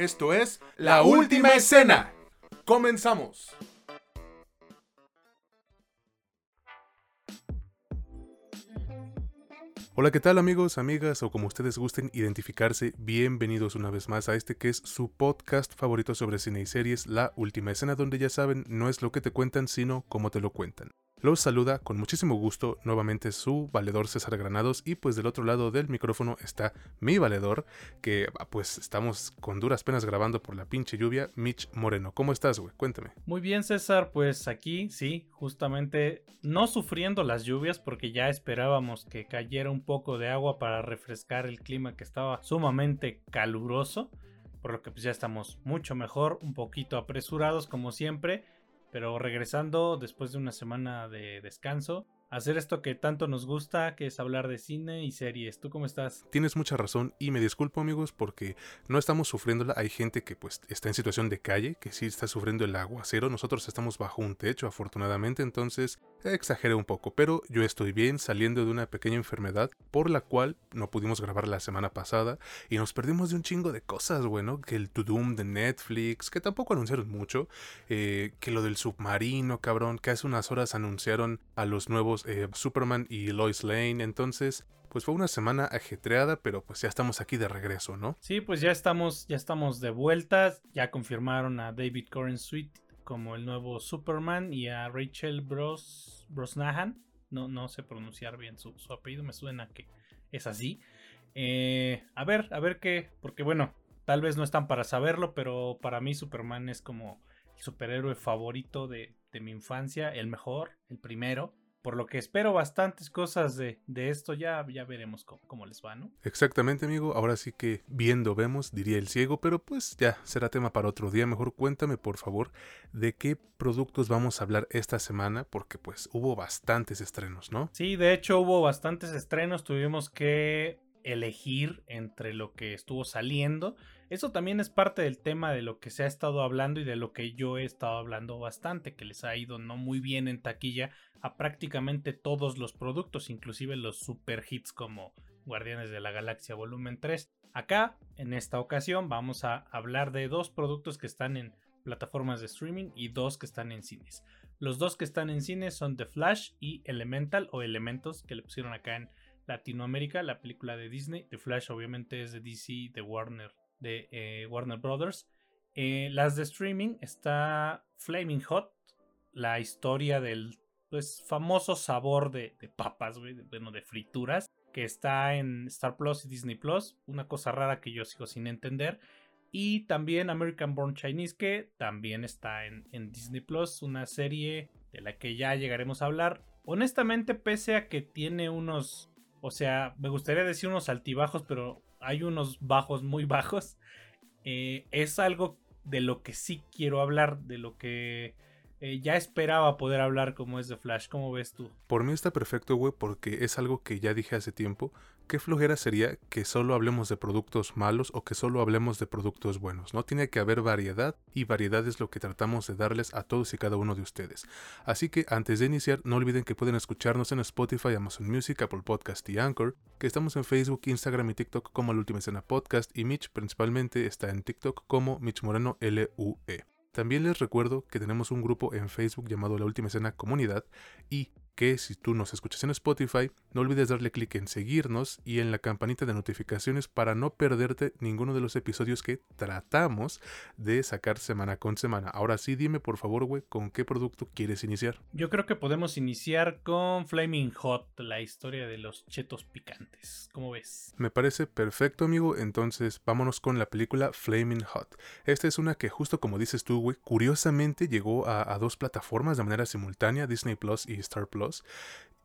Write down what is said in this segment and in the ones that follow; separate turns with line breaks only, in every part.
Esto es La Última Escena. Comenzamos. Hola, ¿qué tal amigos, amigas o como ustedes gusten identificarse? Bienvenidos una vez más a este que es su podcast favorito sobre cine y series, La Última Escena, donde ya saben, no es lo que te cuentan, sino cómo te lo cuentan. Los saluda con muchísimo gusto nuevamente su valedor César Granados y pues del otro lado del micrófono está mi valedor que ah, pues estamos con duras penas grabando por la pinche lluvia, Mitch Moreno. ¿Cómo estás, güey? Cuéntame.
Muy bien, César, pues aquí sí, justamente no sufriendo las lluvias porque ya esperábamos que cayera un poco de agua para refrescar el clima que estaba sumamente caluroso, por lo que pues ya estamos mucho mejor, un poquito apresurados como siempre pero regresando después de una semana de descanso, hacer esto que tanto nos gusta, que es hablar de cine y series. ¿Tú cómo estás?
Tienes mucha razón y me disculpo amigos porque no estamos sufriéndola. Hay gente que pues está en situación de calle, que sí está sufriendo el aguacero. Nosotros estamos bajo un techo afortunadamente, entonces exageré un poco, pero yo estoy bien saliendo de una pequeña enfermedad por la cual no pudimos grabar la semana pasada y nos perdimos de un chingo de cosas, bueno, que el To Doom de Netflix, que tampoco anunciaron mucho, eh, que lo del submarino, cabrón, que hace unas horas anunciaron a los nuevos eh, Superman y Lois Lane. Entonces, pues fue una semana ajetreada, pero pues ya estamos aquí de regreso, ¿no?
Sí, pues ya estamos, ya estamos de vuelta. Ya confirmaron a David Coren Sweet como el nuevo Superman y a Rachel Bros Brosnahan. No, no sé pronunciar bien su, apellido, me suena que es así. Eh, a ver, a ver qué, porque bueno, tal vez no están para saberlo, pero para mí Superman es como el superhéroe favorito de mi infancia, el mejor, el primero por lo que espero bastantes cosas de, esto, ya, ya veremos cómo, les va, ¿no?
Exactamente, amigo. Ahora sí que viendo vemos, diría el ciego, pero pues ya será tema para otro día. Mejor cuéntame, por favor, de qué productos vamos a hablar esta semana, porque pues hubo bastantes estrenos, ¿no?
Sí, de hecho hubo bastantes estrenos. Tuvimos que elegir entre lo que estuvo saliendo. Eso también es parte del tema de lo que se ha estado hablando y de lo que yo he estado hablando bastante, que les ha ido no muy bien en taquilla a prácticamente todos los productos, inclusive los super hits como Guardianes de la Galaxia Volumen 3. Acá, en esta ocasión, vamos a hablar de dos productos que están en plataformas de streaming y dos que están en cines. Los dos que están en cines son The Flash y Elemental o Elementos que le pusieron acá en Latinoamérica, la película de Disney. The Flash obviamente es de DC, de Warner, de eh, Warner Brothers. Eh, las de streaming está Flaming Hot, la historia del pues, famoso sabor de, papas, bueno, de frituras, que está en Star Plus y Disney Plus. Una cosa rara que yo sigo sin entender. Y también American Born Chinese, que también está en, en Disney Plus, una serie de la que ya llegaremos a hablar. Honestamente, pese a que tiene unos o sea, me gustaría decir unos altibajos, pero hay unos bajos muy bajos. Eh, es algo de lo que sí quiero hablar, de lo que eh, ya esperaba poder hablar como es de Flash. ¿Cómo ves tú?
Por mí está perfecto, güey, porque es algo que ya dije hace tiempo. ¿Qué flojera sería que solo hablemos de productos malos o que solo hablemos de productos buenos? No tiene que haber variedad y variedad es lo que tratamos de darles a todos y cada uno de ustedes. Así que antes de iniciar, no olviden que pueden escucharnos en Spotify, Amazon Music, Apple Podcast y Anchor, que estamos en Facebook, Instagram y TikTok como La Última Escena Podcast y Mitch principalmente está en TikTok como Mitch Moreno LUE. También les recuerdo que tenemos un grupo en Facebook llamado La Última Escena Comunidad y que si tú nos escuchas en Spotify, no olvides darle clic en seguirnos y en la campanita de notificaciones para no perderte ninguno de los episodios que tratamos de sacar semana con semana. Ahora sí, dime por favor, güey, ¿con qué producto quieres iniciar?
Yo creo que podemos iniciar con Flaming Hot, la historia de los chetos picantes. ¿Cómo ves?
Me parece perfecto, amigo. Entonces, vámonos con la película Flaming Hot. Esta es una que, justo como dices tú, güey, curiosamente llegó a, a dos plataformas de manera simultánea, Disney Plus y Star Plus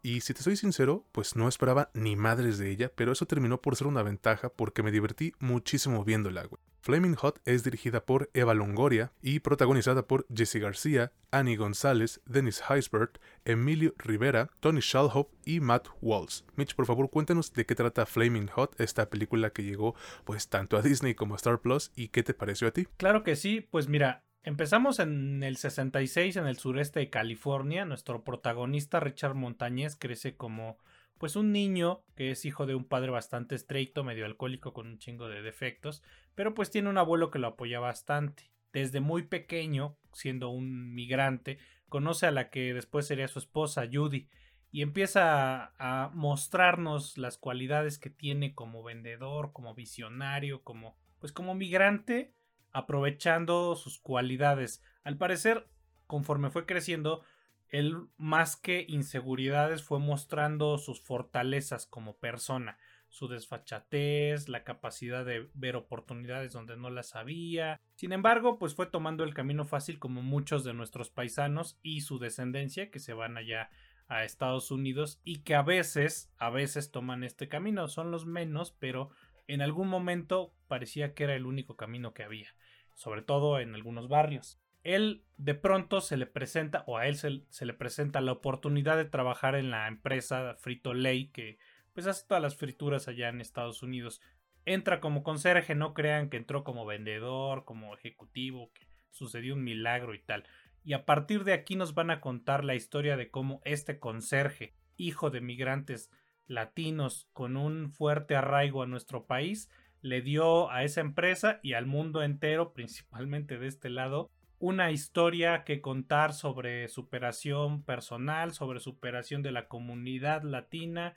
y si te soy sincero, pues no esperaba ni madres de ella, pero eso terminó por ser una ventaja porque me divertí muchísimo viéndola, güey. Flaming Hot es dirigida por Eva Longoria y protagonizada por Jesse García, Annie González, Dennis Heisbert, Emilio Rivera, Tony Shalhoub y Matt Walls. Mitch, por favor, cuéntanos de qué trata Flaming Hot, esta película que llegó pues tanto a Disney como a Star Plus y qué te pareció a ti.
Claro que sí, pues mira, Empezamos en el 66 en el sureste de California. Nuestro protagonista Richard Montañez crece como pues un niño que es hijo de un padre bastante estricto, medio alcohólico con un chingo de defectos, pero pues tiene un abuelo que lo apoya bastante. Desde muy pequeño, siendo un migrante, conoce a la que después sería su esposa, Judy, y empieza a, mostrarnos las cualidades que tiene como vendedor, como visionario, como pues como migrante, aprovechando sus cualidades. Al parecer, conforme fue creciendo, él más que inseguridades fue mostrando sus fortalezas como persona, su desfachatez, la capacidad de ver oportunidades donde no las había. Sin embargo, pues fue tomando el camino fácil como muchos de nuestros paisanos y su descendencia que se van allá a Estados Unidos y que a veces, a veces toman este camino, son los menos, pero en algún momento parecía que era el único camino que había, sobre todo en algunos barrios él de pronto se le presenta, o a él se, le presenta la oportunidad de trabajar en la empresa Frito Lay, que pues hace todas las frituras allá en Estados Unidos. Entra como conserje, no crean que entró como vendedor, como ejecutivo, que sucedió un milagro y tal. Y a partir de aquí nos van a contar la historia de cómo este conserje, hijo de migrantes latinos con un fuerte arraigo a nuestro país, le dio a esa empresa y al mundo entero, principalmente de este lado, una historia que contar sobre superación personal, sobre superación de la comunidad latina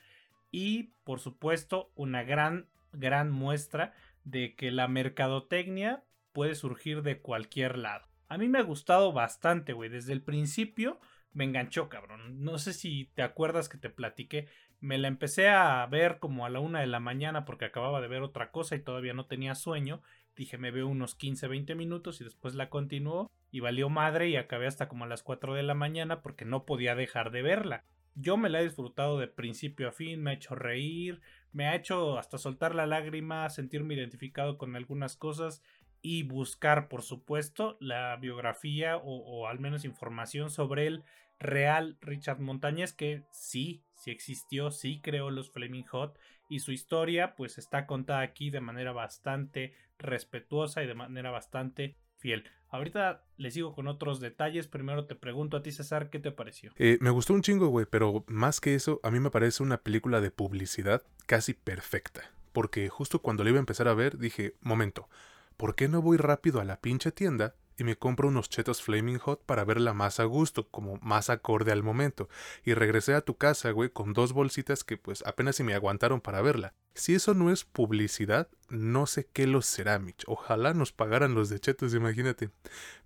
y, por supuesto, una gran, gran muestra de que la mercadotecnia puede surgir de cualquier lado. A mí me ha gustado bastante, güey. Desde el principio me enganchó, cabrón. No sé si te acuerdas que te platiqué. Me la empecé a ver como a la una de la mañana porque acababa de ver otra cosa y todavía no tenía sueño. Dije, me veo unos 15, 20 minutos y después la continuó y valió madre y acabé hasta como a las 4 de la mañana porque no podía dejar de verla. Yo me la he disfrutado de principio a fin, me ha hecho reír, me ha hecho hasta soltar la lágrima, sentirme identificado con algunas cosas y buscar, por supuesto, la biografía o, o al menos información sobre el real Richard Montañez, que sí, sí existió, sí creó los Flaming Hot y su historia pues está contada aquí de manera bastante respetuosa y de manera bastante fiel. Ahorita le sigo con otros detalles. Primero te pregunto a ti, César, ¿qué te pareció?
Eh, me gustó un chingo, güey, pero más que eso, a mí me parece una película de publicidad casi perfecta. Porque justo cuando la iba a empezar a ver, dije, momento, ¿por qué no voy rápido a la pinche tienda y me compro unos chetos Flaming Hot para verla más a gusto, como más acorde al momento. Y regresé a tu casa, güey, con dos bolsitas que pues apenas si me aguantaron para verla. Si eso no es publicidad, no sé qué lo será, Mitch. Ojalá nos pagaran los de chetos, imagínate.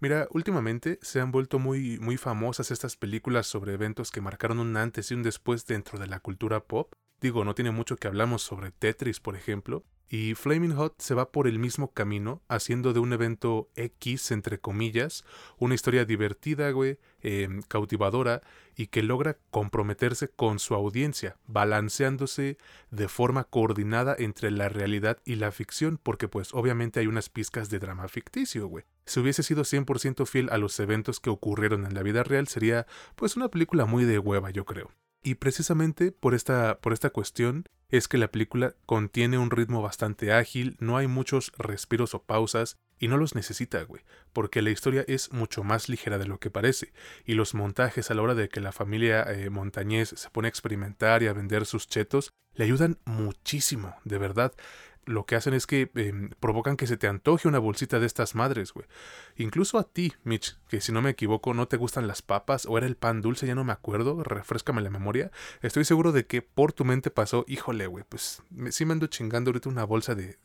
Mira, últimamente se han vuelto muy, muy famosas estas películas sobre eventos que marcaron un antes y un después dentro de la cultura pop. Digo, no tiene mucho que hablamos sobre Tetris, por ejemplo, y Flaming Hot se va por el mismo camino, haciendo de un evento X, entre comillas, una historia divertida, güey, em, cautivadora y que logra comprometerse con su audiencia, balanceándose de forma coordinada entre la realidad y la ficción, porque pues obviamente hay unas pizcas de drama ficticio, güey. Si hubiese sido 100% fiel a los eventos que ocurrieron en la vida real, sería pues una película muy de hueva, yo creo. Y precisamente por esta, por esta cuestión es que la película contiene un ritmo bastante ágil, no hay muchos respiros o pausas, y no los necesita, güey, porque la historia es mucho más ligera de lo que parece, y los montajes a la hora de que la familia eh, montañés se pone a experimentar y a vender sus chetos, le ayudan muchísimo, de verdad lo que hacen es que em, provocan que se te antoje una bolsita de estas madres, güey. Incluso a ti, Mitch, que si no me equivoco no te gustan las papas o era el pan dulce, ya no me acuerdo, refrescame la memoria. Estoy seguro de que por tu mente pasó, híjole, güey, pues sí me ando chingando ahorita una bolsa de,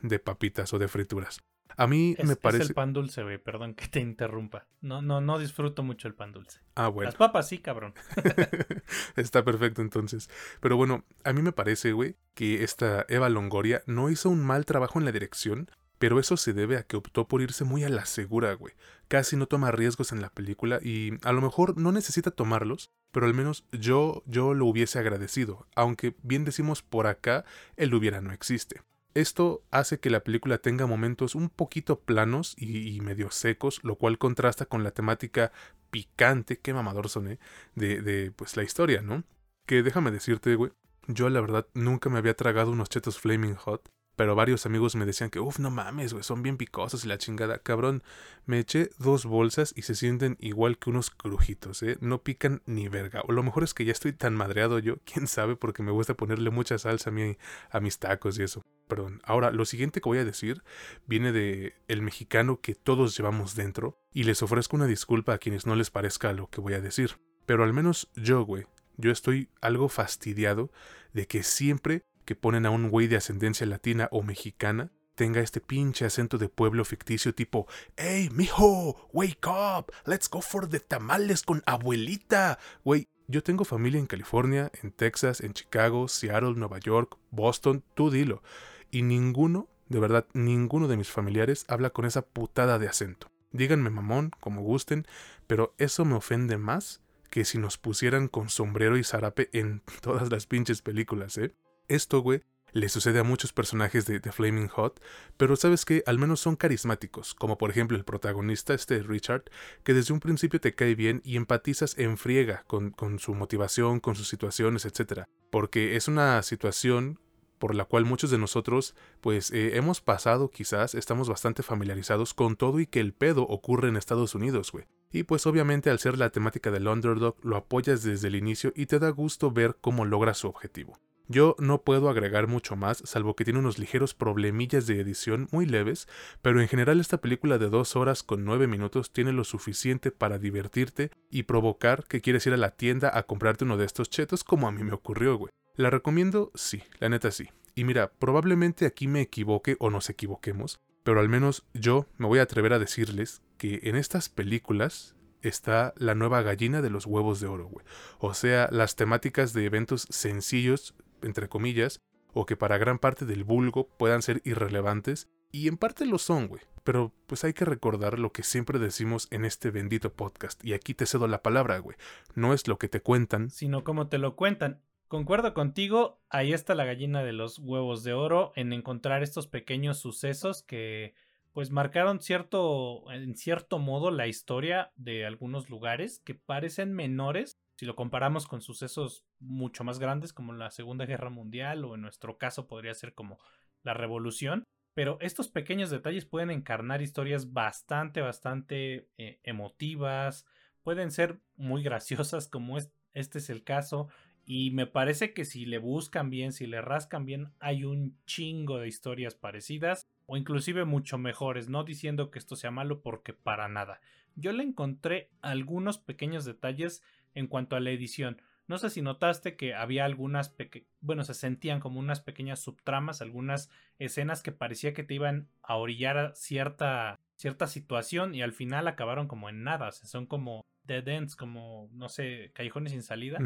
de papitas o de frituras. A mí me parece.
Es el pan dulce, güey, perdón que te interrumpa. No, no, no disfruto mucho el pan dulce.
Ah, bueno.
Las papas sí, cabrón.
Está perfecto entonces. Pero bueno, a mí me parece, güey, que esta Eva Longoria no hizo un mal trabajo en la dirección, pero eso se debe a que optó por irse muy a la segura, güey. Casi no toma riesgos en la película y a lo mejor no necesita tomarlos, pero al menos yo, yo lo hubiese agradecido, aunque bien decimos por acá, el hubiera no existe. Esto hace que la película tenga momentos un poquito planos y, medio secos, lo cual contrasta con la temática picante, qué mamador soné, de, de pues la historia, ¿no? Que déjame decirte, güey, yo la verdad nunca me había tragado unos chetos Flaming Hot, pero varios amigos me decían que, uff, no mames, güey, son bien picosos y la chingada. Cabrón, me eché dos bolsas y se sienten igual que unos crujitos, ¿eh? No pican ni verga. O lo mejor es que ya estoy tan madreado yo, quién sabe, porque me gusta ponerle mucha salsa a, mí, a mis tacos y eso. Perdón. Ahora, lo siguiente que voy a decir viene de el mexicano que todos llevamos dentro, y les ofrezco una disculpa a quienes no les parezca lo que voy a decir. Pero al menos yo, güey, yo estoy algo fastidiado de que siempre que ponen a un güey de ascendencia latina o mexicana tenga este pinche acento de pueblo ficticio tipo Hey, mijo, wake up, let's go for the tamales con abuelita. Güey, yo tengo familia en California, en Texas, en Chicago, Seattle, Nueva York, Boston, tú dilo. Y ninguno, de verdad, ninguno de mis familiares habla con esa putada de acento. Díganme mamón, como gusten, pero eso me ofende más que si nos pusieran con sombrero y zarape en todas las pinches películas, ¿eh? Esto, güey, le sucede a muchos personajes de, The Flaming Hot, pero sabes que al menos son carismáticos, como por ejemplo el protagonista, este Richard, que desde un principio te cae bien y empatizas en friega con, con su motivación, con sus situaciones, etc. Porque es una situación por la cual muchos de nosotros pues eh, hemos pasado quizás, estamos bastante familiarizados con todo y que el pedo ocurre en Estados Unidos, güey. Y pues obviamente al ser la temática del underdog lo apoyas desde el inicio y te da gusto ver cómo logra su objetivo. Yo no puedo agregar mucho más, salvo que tiene unos ligeros problemillas de edición muy leves, pero en general esta película de dos horas con nueve minutos tiene lo suficiente para divertirte y provocar que quieres ir a la tienda a comprarte uno de estos chetos como a mí me ocurrió, güey. ¿La recomiendo? Sí, la neta sí. Y mira, probablemente aquí me equivoque o nos equivoquemos, pero al menos yo me voy a atrever a decirles que en estas películas está la nueva gallina de los huevos de oro, güey. O sea, las temáticas de eventos sencillos entre comillas, o que para gran parte del vulgo puedan ser irrelevantes, y en parte lo son, güey. Pero pues hay que recordar lo que siempre decimos en este bendito podcast, y aquí te cedo la palabra, güey. No es lo que te cuentan,
sino como te lo cuentan. Concuerdo contigo, ahí está la gallina de los huevos de oro en encontrar estos pequeños sucesos que pues marcaron cierto en cierto modo la historia de algunos lugares que parecen menores si lo comparamos con sucesos mucho más grandes como la Segunda Guerra Mundial o en nuestro caso podría ser como la Revolución, pero estos pequeños detalles pueden encarnar historias bastante, bastante eh, emotivas, pueden ser muy graciosas como este es el caso, y me parece que si le buscan bien, si le rascan bien, hay un chingo de historias parecidas o inclusive mucho mejores, no diciendo que esto sea malo porque para nada. Yo le encontré algunos pequeños detalles en cuanto a la edición. No sé si notaste que había algunas, bueno, se sentían como unas pequeñas subtramas, algunas escenas que parecía que te iban a orillar a cierta, cierta situación y al final acabaron como en nada, son como dead ends, como, no sé, callejones sin salida.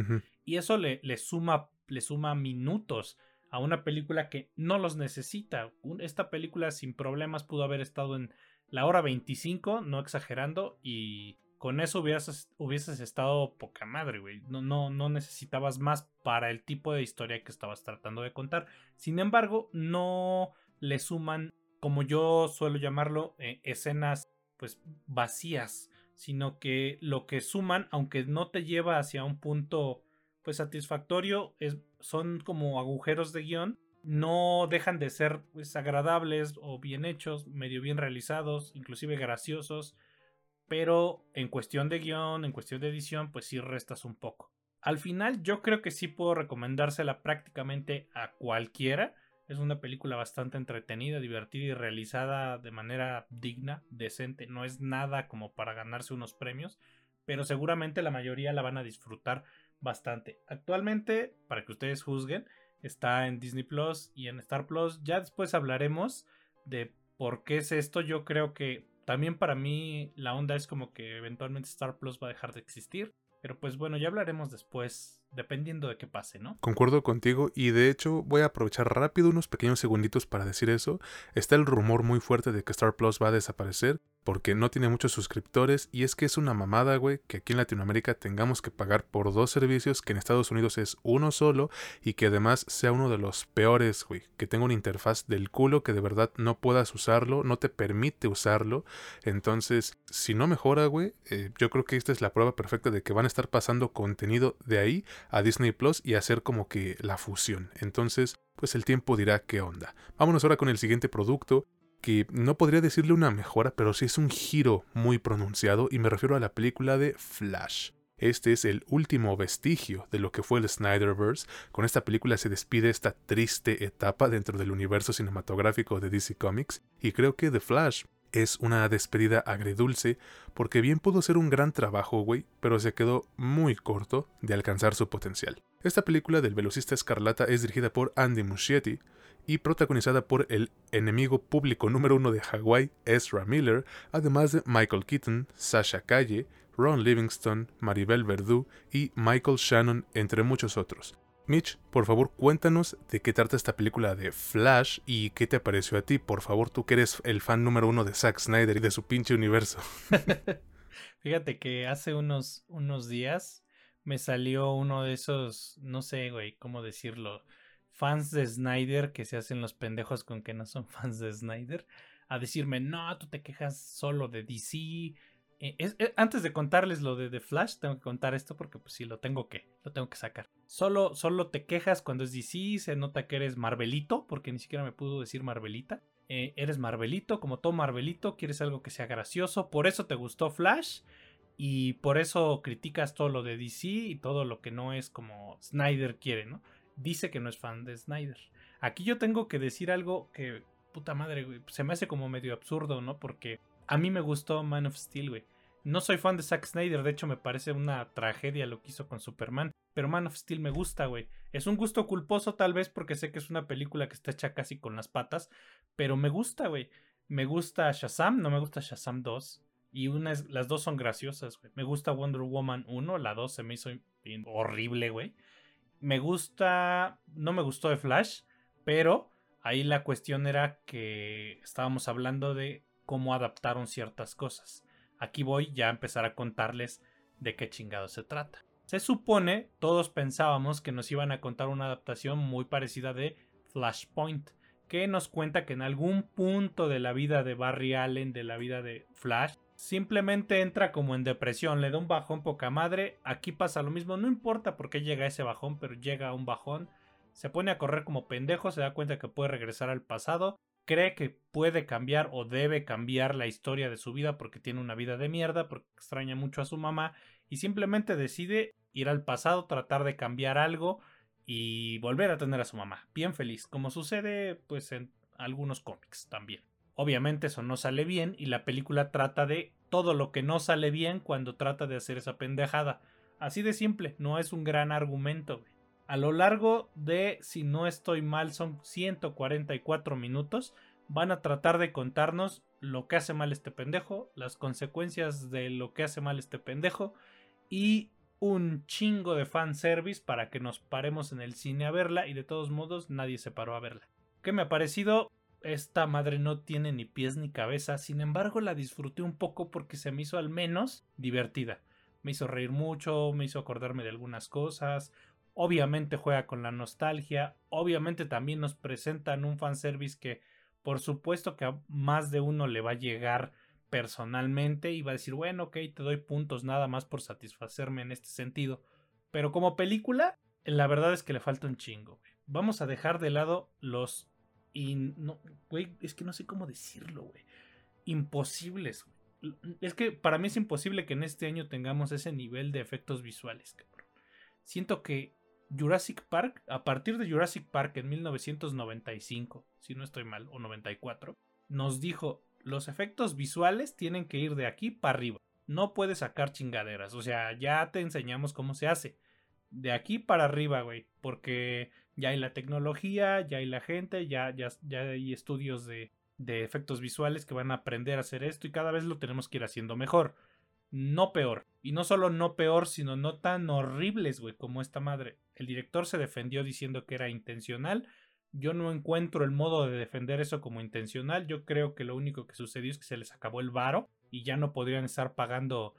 Y eso le, le, suma, le suma minutos a una película que no los necesita. Esta película sin problemas pudo haber estado en la hora 25, no exagerando, y con eso hubieses, hubieses estado poca madre, güey. No, no, no necesitabas más para el tipo de historia que estabas tratando de contar. Sin embargo, no le suman, como yo suelo llamarlo, eh, escenas pues vacías, sino que lo que suman, aunque no te lleva hacia un punto pues satisfactorio, es, son como agujeros de guion, no dejan de ser pues, agradables o bien hechos, medio bien realizados, inclusive graciosos pero en cuestión de guion, en cuestión de edición, pues sí restas un poco. Al final yo creo que sí puedo recomendársela prácticamente a cualquiera. Es una película bastante entretenida, divertida y realizada de manera digna, decente. No es nada como para ganarse unos premios, pero seguramente la mayoría la van a disfrutar bastante. Actualmente, para que ustedes juzguen, está en Disney Plus y en Star Plus. Ya después hablaremos de por qué es esto. Yo creo que también para mí la onda es como que eventualmente Star Plus va a dejar de existir. Pero pues bueno, ya hablaremos después, dependiendo de qué pase, ¿no?
Concuerdo contigo y de hecho voy a aprovechar rápido unos pequeños segunditos para decir eso. Está el rumor muy fuerte de que Star Plus va a desaparecer porque no tiene muchos suscriptores y es que es una mamada, güey, que aquí en Latinoamérica tengamos que pagar por dos servicios que en Estados Unidos es uno solo y que además sea uno de los peores, güey, que tenga una interfaz del culo que de verdad no puedas usarlo, no te permite usarlo. Entonces, si no mejora, güey, eh, yo creo que esta es la prueba perfecta de que van a estar pasando contenido de ahí a Disney Plus y hacer como que la fusión. Entonces, pues el tiempo dirá qué onda. Vámonos ahora con el siguiente producto, que no podría decirle una mejora, pero sí es un giro muy pronunciado y me refiero a la película de Flash. Este es el último vestigio de lo que fue el Snyderverse. Con esta película se despide esta triste etapa dentro del universo cinematográfico de DC Comics y creo que The Flash es una despedida agridulce porque bien pudo ser un gran trabajo, güey, pero se quedó muy corto de alcanzar su potencial. Esta película del velocista escarlata es dirigida por Andy Muschietti y protagonizada por el enemigo público número uno de Hawái, Ezra Miller, además de Michael Keaton, Sasha Calle, Ron Livingston, Maribel Verdú y Michael Shannon, entre muchos otros. Mitch, por favor, cuéntanos de qué trata esta película de Flash y qué te pareció a ti. Por favor, tú que eres el fan número uno de Zack Snyder y de su pinche universo.
Fíjate que hace unos, unos días me salió uno de esos, no sé, güey, cómo decirlo, fans de Snyder que se hacen los pendejos con que no son fans de Snyder, a decirme, no, tú te quejas solo de DC, eh, eh, antes de contarles lo de The Flash, tengo que contar esto porque pues sí, lo tengo que, lo tengo que sacar. Solo, solo te quejas cuando es DC, se nota que eres Marvelito, porque ni siquiera me pudo decir Marvelita. Eh, eres Marvelito, como todo Marvelito, quieres algo que sea gracioso, por eso te gustó Flash y por eso criticas todo lo de DC y todo lo que no es como Snyder quiere, ¿no? Dice que no es fan de Snyder. Aquí yo tengo que decir algo que, puta madre, güey, se me hace como medio absurdo, ¿no? Porque a mí me gustó Man of Steel, güey. No soy fan de Zack Snyder, de hecho me parece una tragedia lo que hizo con Superman. Pero Man of Steel me gusta, güey. Es un gusto culposo tal vez porque sé que es una película que está hecha casi con las patas. Pero me gusta, güey. Me gusta Shazam, no me gusta Shazam 2. Y una las dos son graciosas, güey. Me gusta Wonder Woman 1, la 2 se me hizo horrible, güey. Me gusta, no me gustó de Flash, pero ahí la cuestión era que estábamos hablando de cómo adaptaron ciertas cosas. Aquí voy ya a empezar a contarles de qué chingado se trata. Se supone, todos pensábamos que nos iban a contar una adaptación muy parecida de Flashpoint, que nos cuenta que en algún punto de la vida de Barry Allen, de la vida de Flash, simplemente entra como en depresión, le da un bajón poca madre, aquí pasa lo mismo, no importa por qué llega ese bajón, pero llega a un bajón, se pone a correr como pendejo, se da cuenta que puede regresar al pasado, cree que puede cambiar o debe cambiar la historia de su vida porque tiene una vida de mierda, porque extraña mucho a su mamá y simplemente decide ir al pasado, tratar de cambiar algo y volver a tener a su mamá. Bien feliz, como sucede pues en algunos cómics también. Obviamente eso no sale bien y la película trata de todo lo que no sale bien cuando trata de hacer esa pendejada. Así de simple, no es un gran argumento. A lo largo de, si no estoy mal, son 144 minutos. Van a tratar de contarnos lo que hace mal este pendejo, las consecuencias de lo que hace mal este pendejo y un chingo de fanservice para que nos paremos en el cine a verla y de todos modos nadie se paró a verla. ¿Qué me ha parecido? Esta madre no tiene ni pies ni cabeza, sin embargo la disfruté un poco porque se me hizo al menos divertida. Me hizo reír mucho, me hizo acordarme de algunas cosas, Obviamente juega con la nostalgia, obviamente también nos presentan un fanservice que por supuesto que a más de uno le va a llegar personalmente y va a decir, bueno, ok, te doy puntos nada más por satisfacerme en este sentido. Pero como película, la verdad es que le falta un chingo. Vamos a dejar de lado los... Y no, güey, es que no sé cómo decirlo, güey. Imposibles. Es que para mí es imposible que en este año tengamos ese nivel de efectos visuales. Siento que Jurassic Park, a partir de Jurassic Park en 1995, si no estoy mal, o 94, nos dijo, los efectos visuales tienen que ir de aquí para arriba. No puedes sacar chingaderas, o sea, ya te enseñamos cómo se hace. De aquí para arriba, güey, porque ya hay la tecnología, ya hay la gente, ya, ya, ya hay estudios de, de efectos visuales que van a aprender a hacer esto y cada vez lo tenemos que ir haciendo mejor no peor. Y no solo no peor, sino no tan horribles, güey, como esta madre. El director se defendió diciendo que era intencional. Yo no encuentro el modo de defender eso como intencional. Yo creo que lo único que sucedió es que se les acabó el varo y ya no podrían estar pagando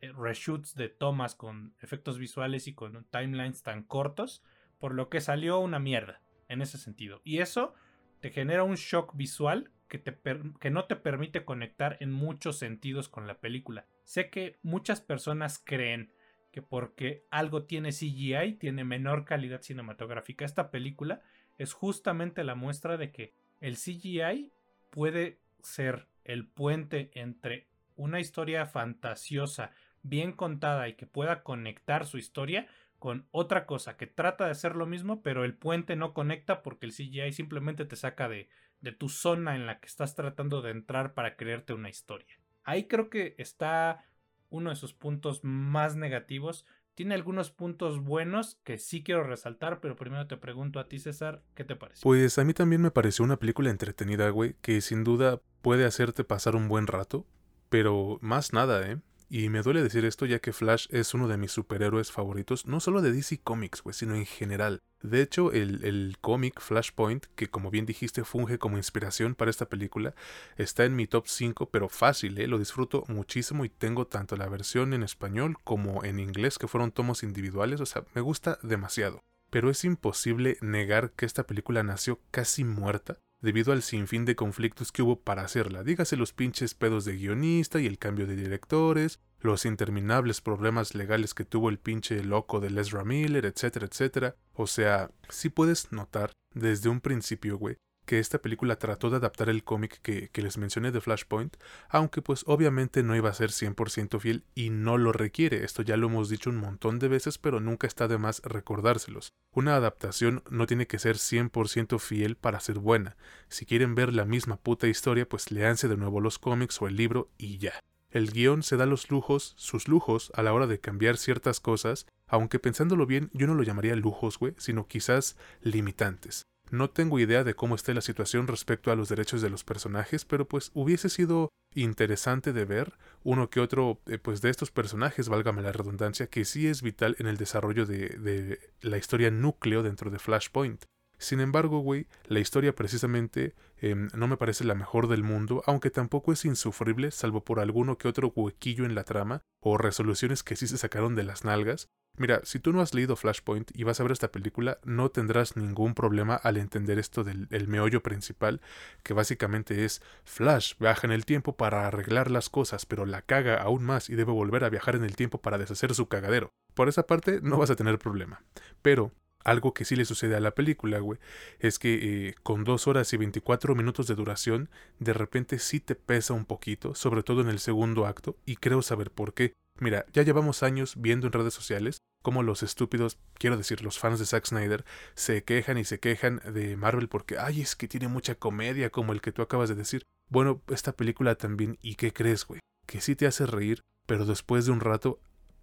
eh, reshoots de tomas con efectos visuales y con timelines tan cortos, por lo que salió una mierda en ese sentido. Y eso te genera un shock visual que, te que no te permite conectar en muchos sentidos con la película. Sé que muchas personas creen que porque algo tiene CGI tiene menor calidad cinematográfica. Esta película es justamente la muestra de que el CGI puede ser el puente entre una historia fantasiosa, bien contada y que pueda conectar su historia con otra cosa que trata de hacer lo mismo, pero el puente no conecta porque el CGI simplemente te saca de, de tu zona en la que estás tratando de entrar para creerte una historia. Ahí creo que está uno de sus puntos más negativos. Tiene algunos puntos buenos que sí quiero resaltar, pero primero te pregunto a ti, César, ¿qué te parece?
Pues a mí también me pareció una película entretenida, güey, que sin duda puede hacerte pasar un buen rato, pero más nada, ¿eh? Y me duele decir esto ya que Flash es uno de mis superhéroes favoritos, no solo de DC Comics, güey, sino en general. De hecho, el, el cómic Flashpoint, que como bien dijiste funge como inspiración para esta película, está en mi top 5, pero fácil, ¿eh? lo disfruto muchísimo y tengo tanto la versión en español como en inglés, que fueron tomos individuales, o sea, me gusta demasiado. Pero es imposible negar que esta película nació casi muerta debido al sinfín de conflictos que hubo para hacerla. Dígase los pinches pedos de guionista y el cambio de directores, los interminables problemas legales que tuvo el pinche loco de Lesra Miller, etcétera, etcétera. O sea, sí puedes notar desde un principio, güey, que esta película trató de adaptar el cómic que, les mencioné de Flashpoint, aunque pues obviamente no iba a ser 100% fiel y no lo requiere, esto ya lo hemos dicho un montón de veces, pero nunca está de más recordárselos. Una adaptación no tiene que ser 100% fiel para ser buena. Si quieren ver la misma puta historia, pues leanse de nuevo los cómics o el libro y ya. El guion se da los lujos, sus lujos, a la hora de cambiar ciertas cosas, aunque pensándolo bien yo no lo llamaría lujos, güey, sino quizás limitantes. No tengo idea de cómo esté la situación respecto a los derechos de los personajes, pero pues hubiese sido interesante de ver uno que otro eh, pues de estos personajes, válgame la redundancia, que sí es vital en el desarrollo de, de la historia núcleo dentro de Flashpoint. Sin embargo, güey, la historia precisamente em, no me parece la mejor del mundo, aunque tampoco es insufrible, salvo por alguno que otro huequillo en la trama, o resoluciones que sí se sacaron de las nalgas, Mira, si tú no has leído Flashpoint y vas a ver esta película, no tendrás ningún problema al entender esto del meollo principal, que básicamente es Flash viaja en el tiempo para arreglar las cosas, pero la caga aún más y debe volver a viajar en el tiempo para deshacer su cagadero. Por esa parte no vas a tener problema. Pero algo que sí le sucede a la película, güey, es que eh, con dos horas y 24 minutos de duración, de repente sí te pesa un poquito, sobre todo en el segundo acto, y creo saber por qué. Mira, ya llevamos años viendo en redes sociales cómo los estúpidos, quiero decir, los fans de Zack Snyder, se quejan y se quejan de Marvel porque, ay, es que tiene mucha comedia como el que tú acabas de decir. Bueno, esta película también, ¿y qué crees, güey? Que sí te hace reír, pero después de un rato,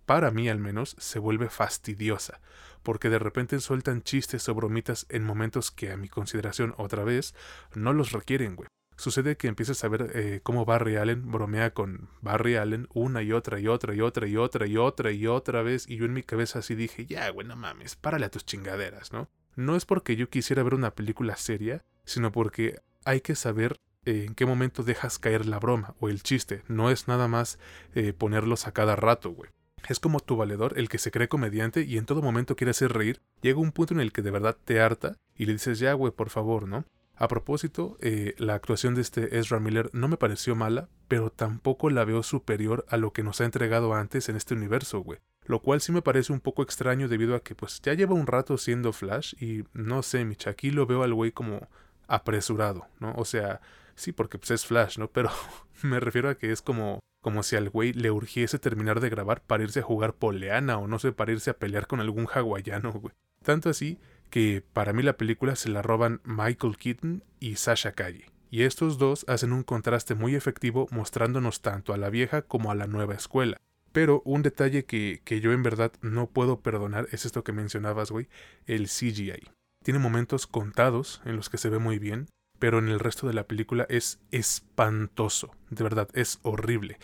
para mí al menos, se vuelve fastidiosa, porque de repente sueltan chistes o bromitas en momentos que a mi consideración otra vez no los requieren, güey sucede que empiezas a ver eh, cómo Barry Allen bromea con Barry Allen una y otra y otra y otra y otra y otra y otra vez y yo en mi cabeza así dije, ya, güey, no mames, párale a tus chingaderas, ¿no? No es porque yo quisiera ver una película seria, sino porque hay que saber eh, en qué momento dejas caer la broma o el chiste, no es nada más eh, ponerlos a cada rato, güey. Es como tu valedor, el que se cree comediante y en todo momento quiere hacer reír, llega un punto en el que de verdad te harta y le dices, ya, güey, por favor, ¿no? A propósito, eh, la actuación de este Ezra Miller no me pareció mala, pero tampoco la veo superior a lo que nos ha entregado antes en este universo, güey. Lo cual sí me parece un poco extraño debido a que pues ya lleva un rato siendo Flash y no sé, Micha, aquí lo veo al güey como apresurado, ¿no? O sea, sí, porque pues es Flash, ¿no? Pero me refiero a que es como como si al güey le urgiese terminar de grabar para irse a jugar poleana o no sé, para irse a pelear con algún hawaiano, güey. Tanto así que para mí la película se la roban Michael Keaton y Sasha Calle. Y estos dos hacen un contraste muy efectivo mostrándonos tanto a la vieja como a la nueva escuela. Pero un detalle que, que yo en verdad no puedo perdonar es esto que mencionabas, güey, el CGI. Tiene momentos contados en los que se ve muy bien, pero en el resto de la película es espantoso, de verdad, es horrible.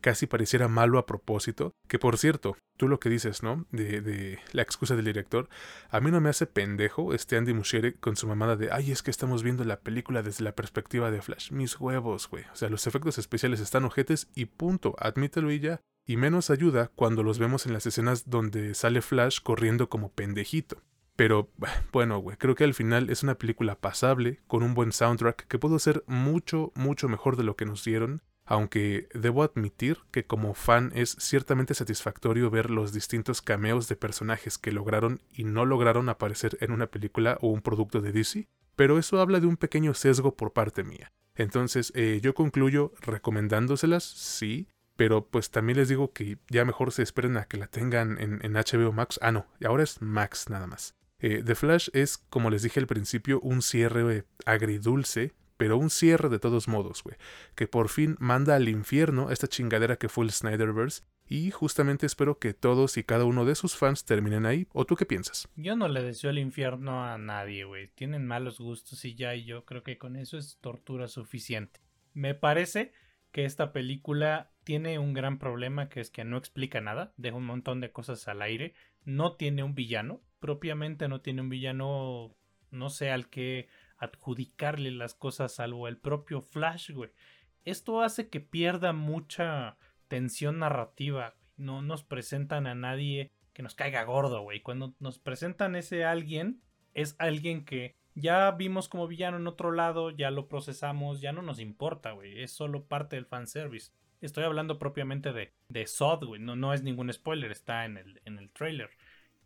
Casi pareciera malo a propósito, que por cierto, tú lo que dices, ¿no? De, la excusa del director, a mí no me hace pendejo este Andy Muschietti con su mamada de, ay, es que estamos viendo la película desde la perspectiva de Flash. Mis huevos, güey. O sea, los efectos especiales están ojetes y punto, admítelo y ya. Y menos ayuda cuando los vemos en las escenas donde sale Flash corriendo como pendejito. Pero bueno, güey, creo que al final es una película pasable, con un buen soundtrack, que pudo ser mucho, mucho mejor de lo que nos dieron, aunque debo admitir que como fan es ciertamente satisfactorio ver los distintos cameos de personajes que lograron y no lograron aparecer en una película o un producto de DC, pero eso habla de un pequeño sesgo por parte mía. Entonces eh, yo concluyo recomendándoselas, sí, pero pues también les digo que ya mejor se esperen a que la tengan en, HBO Max. Ah, no, ahora es Max nada más. Eh, The Flash es, como les dije al principio, un cierre agridulce pero un cierre de todos modos, güey, que por fin manda al infierno esta chingadera que fue el Snyderverse y justamente espero que todos y cada uno de sus fans terminen ahí. ¿O tú qué piensas?
Yo no le deseo el infierno a nadie, güey. Tienen malos gustos y ya, y yo creo que con eso es tortura suficiente. Me parece que esta película tiene un gran problema que es que no explica nada, deja un montón de cosas al aire, no tiene un villano, propiamente no tiene un villano, no sé al que adjudicarle las cosas salvo el propio Flash, güey. Esto hace que pierda mucha tensión narrativa. No nos presentan a nadie que nos caiga gordo, güey. Cuando nos presentan ese alguien, es alguien que ya vimos como villano en otro lado, ya lo procesamos, ya no nos importa, güey. Es solo parte del fanservice. Estoy hablando propiamente de, de Sod, güey. No, no es ningún spoiler, está en el, en el trailer.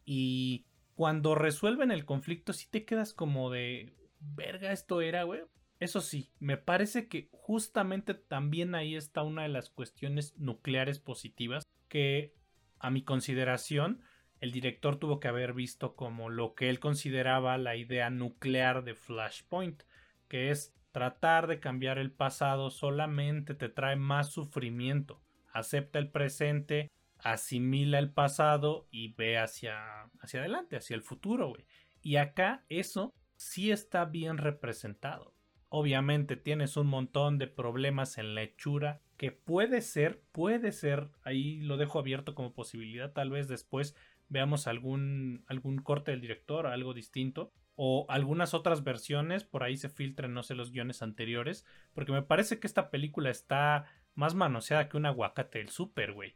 Y cuando resuelven el conflicto, sí te quedas como de, verga esto era, güey. Eso sí, me parece que justamente también ahí está una de las cuestiones nucleares positivas que a mi consideración el director tuvo que haber visto como lo que él consideraba la idea nuclear de Flashpoint, que es tratar de cambiar el pasado solamente te trae más sufrimiento. Acepta el presente, asimila el pasado y ve hacia, hacia adelante, hacia el futuro, güey. Y acá eso sí está bien representado. Obviamente tienes un montón de problemas en la hechura que puede ser, puede ser, ahí lo dejo abierto como posibilidad, tal vez después veamos algún, algún corte del director, algo distinto, o algunas otras versiones, por ahí se filtren, no sé, los guiones anteriores, porque me parece que esta película está más manoseada que un aguacate del super, güey.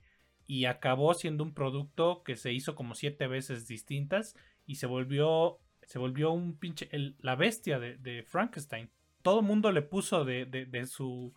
Y acabó siendo un producto que se hizo como siete veces distintas y se volvió se volvió un pinche, la bestia de, Frankenstein. Todo el mundo le puso de, de, su,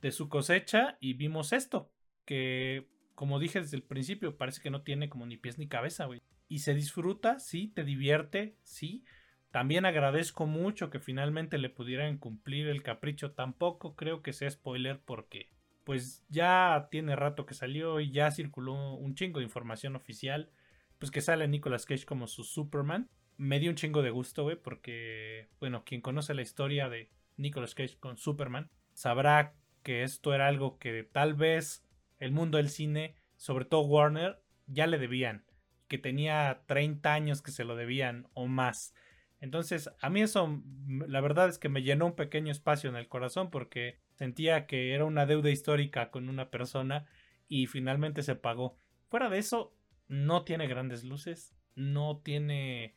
de su cosecha y vimos esto, que como dije desde el principio, parece que no tiene como ni pies ni cabeza, güey. Y se disfruta, sí, te divierte, sí. También agradezco mucho que finalmente le pudieran cumplir el capricho. Tampoco creo que sea spoiler porque pues ya tiene rato que salió y ya circuló un chingo de información oficial. Pues que sale Nicolas Cage como su Superman me dio un chingo de gusto, güey, porque, bueno, quien conoce la historia de Nicolas Cage con Superman, sabrá que esto era algo que tal vez el mundo del cine, sobre todo Warner, ya le debían, que tenía 30 años que se lo debían o más. Entonces, a mí eso, la verdad es que me llenó un pequeño espacio en el corazón porque sentía que era una deuda histórica con una persona y finalmente se pagó. Fuera de eso, no tiene grandes luces, no tiene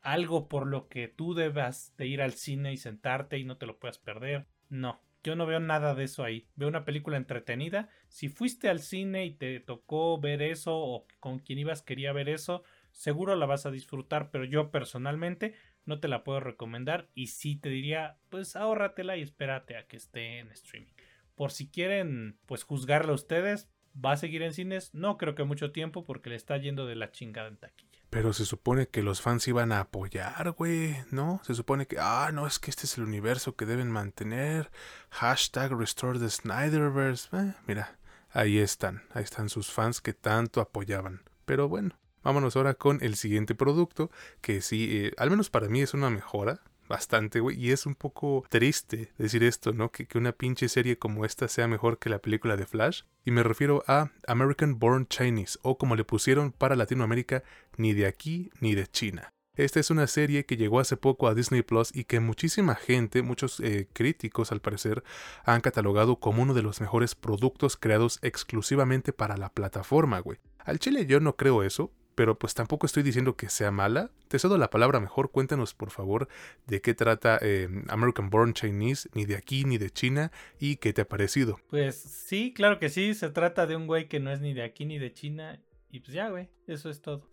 algo por lo que tú debas de ir al cine y sentarte y no te lo puedas perder. No, yo no veo nada de eso ahí. Veo una película entretenida. Si fuiste al cine y te tocó ver eso o con quien ibas quería ver eso, seguro la vas a disfrutar, pero yo personalmente no te la puedo recomendar y sí te diría, pues ahórratela y espérate a que esté en streaming. Por si quieren, pues juzgarla ustedes, ¿va a seguir en cines? No creo que mucho tiempo porque le está yendo de la chingada en taquilla.
Pero se supone que los fans iban a apoyar, güey, ¿no? Se supone que, ah, no, es que este es el universo que deben mantener. Hashtag Restore the Snyderverse. Eh, mira, ahí están, ahí están sus fans que tanto apoyaban. Pero bueno, vámonos ahora con el siguiente producto, que sí, eh, al menos para mí es una mejora bastante, güey. Y es un poco triste decir esto, ¿no? Que, que, una pinche serie como esta sea mejor que la película de Flash. Y me refiero a American Born Chinese, o como le pusieron para Latinoamérica, ni de aquí ni de China. Esta es una serie que llegó hace poco a Disney Plus y que muchísima gente, muchos eh, críticos al parecer, han catalogado como uno de los mejores productos creados exclusivamente para la plataforma, güey. Al chile yo no creo eso, pero pues tampoco estoy diciendo que sea mala. Te cedo la palabra mejor, cuéntanos por favor de qué trata em, American Born Chinese, ni de aquí ni de China, y qué te ha parecido.
Pues sí, claro que sí, se trata de un güey que no es ni de aquí ni de China, y pues ya, güey, eso es todo.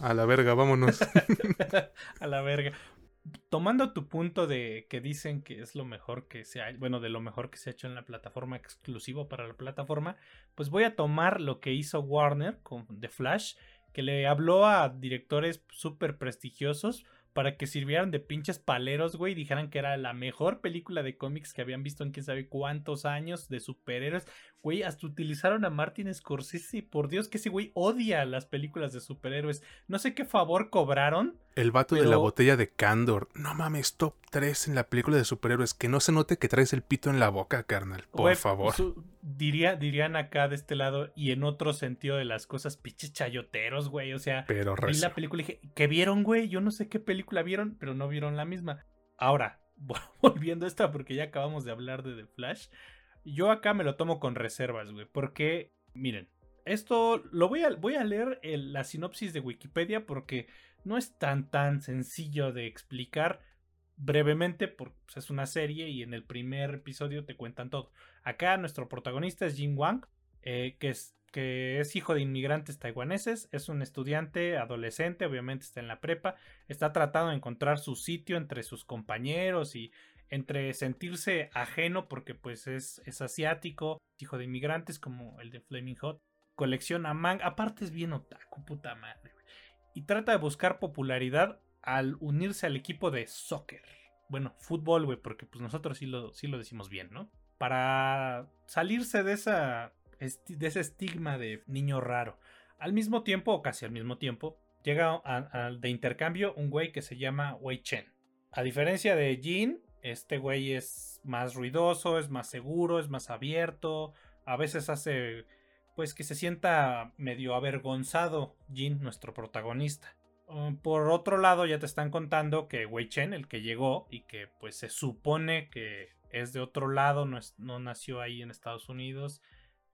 A la verga, vámonos.
a la verga. Tomando tu punto de que dicen que es lo mejor que se ha, bueno, de lo mejor que se ha hecho en la plataforma exclusivo para la plataforma, pues voy a tomar lo que hizo Warner con The Flash, que le habló a directores súper prestigiosos para que sirvieran de pinches paleros, güey, y dijeran que era la mejor película de cómics que habían visto en quién sabe cuántos años de superhéroes. Güey, hasta utilizaron a Martin Scorsese. Por Dios, que ese güey odia las películas de superhéroes. No sé qué favor cobraron.
El vato de la botella de Candor. No mames, top 3 en la película de superhéroes. Que no se note que traes el pito en la boca, carnal. Por favor.
diría, dirían acá de este lado y en otro sentido de las cosas, pinches chayoteros, güey. O sea,
pero
vi la película y dije, ¿qué vieron, güey? Yo no sé qué película vieron, pero no vieron la misma. Ahora, volviendo a esta, porque ya acabamos de hablar de The Flash. Yo acá me lo tomo con reservas, güey. Porque, miren, esto lo voy a, voy a leer la sinopsis de Wikipedia porque no es tan tan sencillo de explicar brevemente porque pues, es una serie y en el primer episodio te cuentan todo. Acá nuestro protagonista es Jin Wang, eh, que, es, que es hijo de inmigrantes taiwaneses, es un estudiante adolescente, obviamente está en la prepa, está tratando de encontrar su sitio entre sus compañeros y entre sentirse ajeno porque pues es, es asiático, hijo de inmigrantes como el de Flaming Hot, colecciona manga, aparte es bien otaku, puta madre, y trata de buscar popularidad al unirse al equipo de soccer. Bueno, fútbol, güey, porque pues nosotros sí lo, sí lo decimos bien, ¿no? Para salirse de, esa, de ese estigma de niño raro. Al mismo tiempo, o casi al mismo tiempo, llega de intercambio un güey que se llama Wei Chen. A diferencia de Jin, este güey es más ruidoso, es más seguro, es más abierto. A veces hace pues que se sienta medio avergonzado Jin, nuestro protagonista. Um, por otro lado, ya te están contando que Wei Chen, el que llegó y que pues se supone que es de otro lado, no, no nació ahí en Estados Unidos,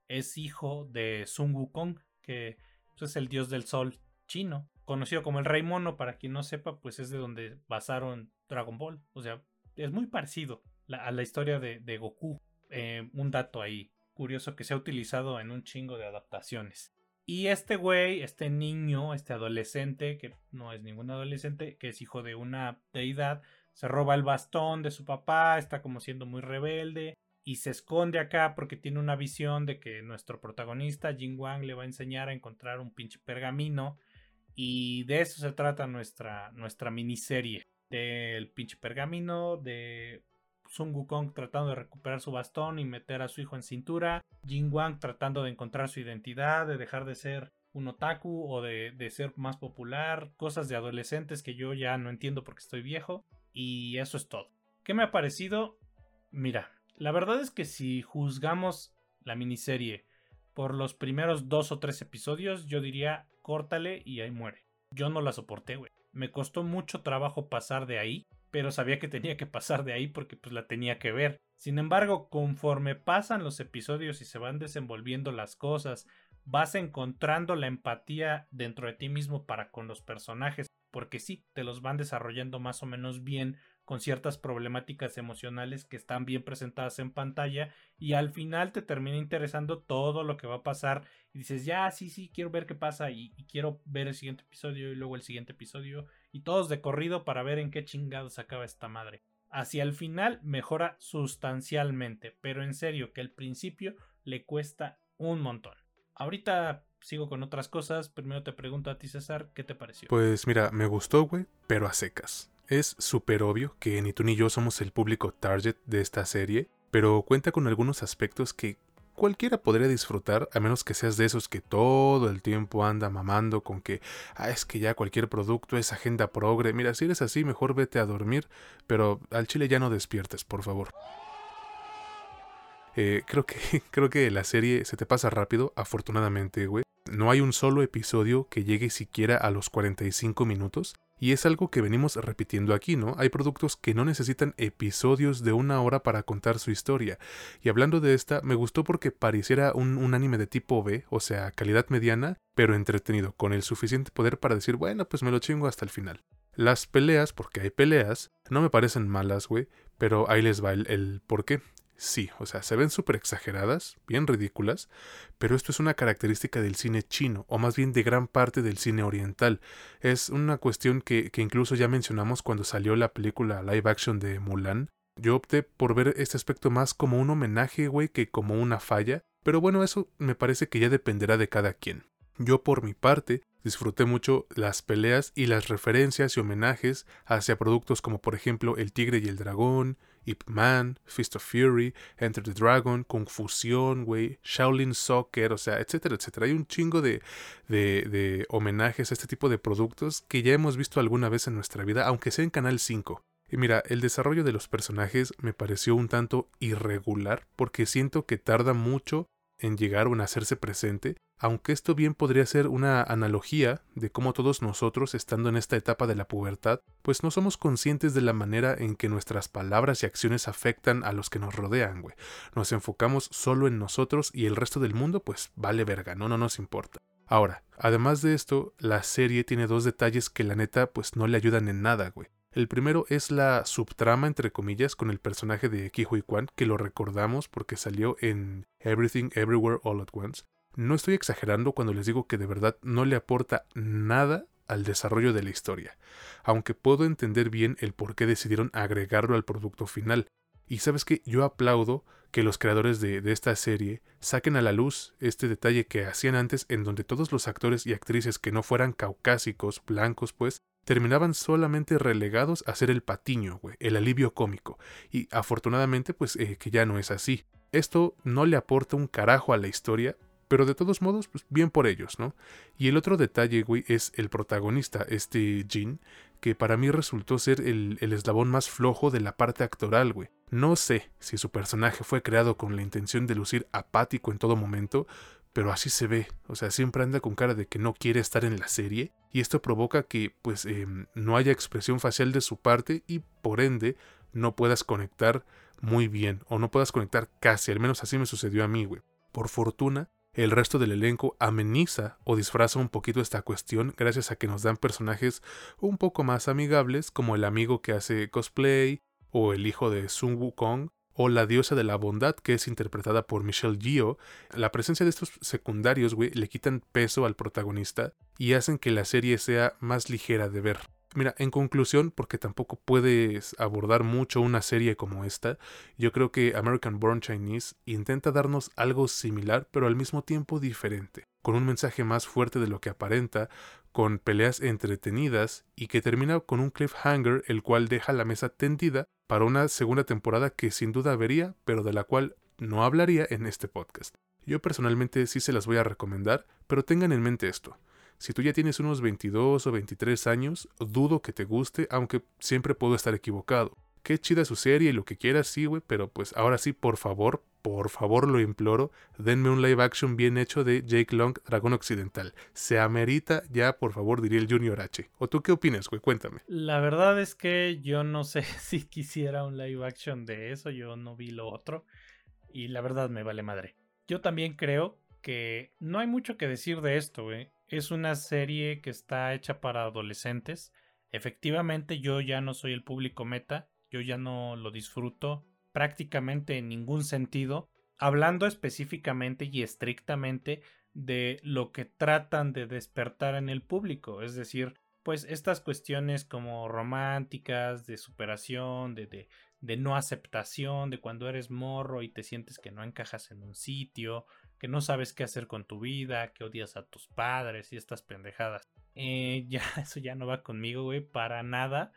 es hijo de Sun Wukong, que pues, es el dios del sol chino, conocido como el Rey Mono, para quien no sepa, pues es de donde basaron Dragon Ball. O sea, es muy parecido a la historia de, Goku. Eh, un dato ahí curioso que se ha utilizado en un chingo de adaptaciones. Y este güey, este niño, este adolescente, que no es ningún adolescente, que es hijo de una deidad, se roba el bastón de su papá, está como siendo muy rebelde y se esconde acá porque tiene una visión de que nuestro protagonista, Jin Wang, le va a enseñar a encontrar un pinche pergamino. Y de eso se trata nuestra, nuestra miniserie. Del pinche pergamino, de Sun Wukong tratando de recuperar su bastón y meter a su hijo en cintura, Jin Wang tratando de encontrar su identidad, de dejar de ser un otaku o de, ser más popular, cosas de adolescentes que yo ya no entiendo porque estoy viejo, y eso es todo. ¿Qué me ha parecido? Mira, la verdad es que si juzgamos la miniserie por los primeros dos o tres episodios, yo diría córtale y ahí muere. Yo no la soporté, güey. Me costó mucho trabajo pasar de ahí pero sabía que tenía que pasar de ahí porque pues la tenía que ver. Sin embargo, conforme pasan los episodios y se van desenvolviendo las cosas, vas encontrando la empatía dentro de ti mismo para con los personajes, porque sí, te los van desarrollando más o menos bien con ciertas problemáticas emocionales que están bien presentadas en pantalla y al final te termina interesando todo lo que va a pasar y dices, ya, sí, sí, quiero ver qué pasa y, quiero ver el siguiente episodio y luego el siguiente episodio y todos de corrido para ver en qué chingados acaba esta madre. Hacia el final mejora sustancialmente, pero en serio que al principio le cuesta un montón. Ahorita sigo con otras cosas, primero te pregunto a ti César, ¿qué te pareció?
Pues mira, me gustó, güey, pero a secas. Es súper obvio que ni tú ni yo somos el público target de esta serie, pero cuenta con algunos aspectos que cualquiera podría disfrutar, a menos que seas de esos que todo el tiempo anda mamando con que, ah, es que ya cualquier producto es agenda progre. Mira, si eres así, mejor vete a dormir, pero al chile ya no despiertes, por favor. Eh, creo, que, creo que la serie se te pasa rápido, afortunadamente, güey. No hay un solo episodio que llegue siquiera a los 45 minutos. Y es algo que venimos repitiendo aquí, ¿no? Hay productos que no necesitan episodios de una hora para contar su historia. Y hablando de esta, me gustó porque pareciera un, anime de tipo B, o sea, calidad mediana, pero entretenido, con el suficiente poder para decir, bueno, pues me lo chingo hasta el final. Las peleas, porque hay peleas, no me parecen malas, güey, pero ahí les va el, el por qué. Sí, o sea, se ven súper exageradas, bien ridículas, pero esto es una característica del cine chino, o más bien de gran parte del cine oriental. Es una cuestión que, que incluso ya mencionamos cuando salió la película live action de Mulan. Yo opté por ver este aspecto más como un homenaje, güey, que como una falla, pero bueno, eso me parece que ya dependerá de cada quien. Yo por mi parte disfruté mucho las peleas y las referencias y homenajes hacia productos como por ejemplo El Tigre y el Dragón, Ip Man, Fist of Fury, Enter the Dragon, Confusión, güey, Shaolin Soccer, o sea, etcétera, etcétera. Hay un chingo de, de, de homenajes a este tipo de productos que ya hemos visto alguna vez en nuestra vida, aunque sea en Canal 5. Y mira, el desarrollo de los personajes me pareció un tanto irregular porque siento que tarda mucho en llegar o en hacerse presente, aunque esto bien podría ser una analogía de cómo todos nosotros, estando en esta etapa de la pubertad, pues no somos conscientes de la manera en que nuestras palabras y acciones afectan a los que nos rodean, güey. Nos enfocamos solo en nosotros y el resto del mundo, pues vale verga, no, no nos importa. Ahora, además de esto, la serie tiene dos detalles que la neta pues no le ayudan en nada, güey. El primero es la subtrama, entre comillas, con el personaje de Kihui Kwan, que lo recordamos porque salió en Everything Everywhere All at Once. No estoy exagerando cuando les digo que de verdad no le aporta nada al desarrollo de la historia, aunque puedo entender bien el por qué decidieron agregarlo al producto final. Y sabes que yo aplaudo que los creadores de, de, esta serie saquen a la luz este detalle que hacían antes en donde todos los actores y actrices que no fueran caucásicos, blancos, pues, terminaban solamente relegados a ser el patiño, güey, el alivio cómico. Y afortunadamente, pues eh, que ya no es así. Esto no le aporta un carajo a la historia, pero de todos modos, pues bien por ellos, ¿no? Y el otro detalle, güey, es el protagonista, este Jin, que para mí resultó ser el, el, eslabón más flojo de la parte actoral, güey. No sé si su personaje fue creado con la intención de lucir apático en todo momento, pero así se ve, o sea, siempre anda con cara de que no quiere estar en la serie, y esto provoca que, pues, eh, no haya expresión facial de su parte y, por ende, no puedas conectar muy bien, o no puedas conectar casi, al menos así me sucedió a mí, güey. Por fortuna, el resto del elenco ameniza o disfraza un poquito esta cuestión gracias a que nos dan personajes un poco más amigables, como el amigo que hace cosplay, o el hijo de Sun Wukong, o la diosa de la bondad, que es interpretada por Michelle Yeoh, la presencia de estos secundarios, güey, le quitan peso al protagonista y hacen que la serie sea más ligera de ver. Mira, en conclusión, porque tampoco puedes abordar mucho una serie como esta, yo creo que American Born Chinese intenta darnos algo similar, pero al mismo tiempo diferente, con un mensaje más fuerte de lo que aparenta, con peleas entretenidas y que termina con un cliffhanger el cual deja la mesa tendida para una segunda temporada que sin duda vería, pero de la cual no hablaría en este podcast. Yo personalmente sí se las voy a recomendar, pero tengan en mente esto. Si tú ya tienes unos 22 o 23 años, dudo que te guste, aunque siempre puedo estar equivocado. Qué chida su serie y lo que quieras, sí, güey, pero pues ahora sí, por favor, por favor lo imploro, denme un live action bien hecho de Jake Long, Dragón Occidental. Se amerita ya, por favor, diría el Junior H. ¿O tú qué opinas, güey? Cuéntame.
La verdad es que yo no sé si quisiera un live action de eso, yo no vi lo otro. Y la verdad me vale madre. Yo también creo que no hay mucho que decir de esto, güey. Es una serie que está hecha para adolescentes. Efectivamente, yo ya no soy el público meta, yo ya no lo disfruto prácticamente en ningún sentido, hablando específicamente y estrictamente de lo que tratan de despertar en el público, es decir, pues estas cuestiones como románticas, de superación, de, de, de, no aceptación, de cuando eres morro y te sientes que no encajas en un sitio, que no sabes qué hacer con tu vida, que odias a tus padres y estas pendejadas. Eh, ya, eso ya no va conmigo, güey, para nada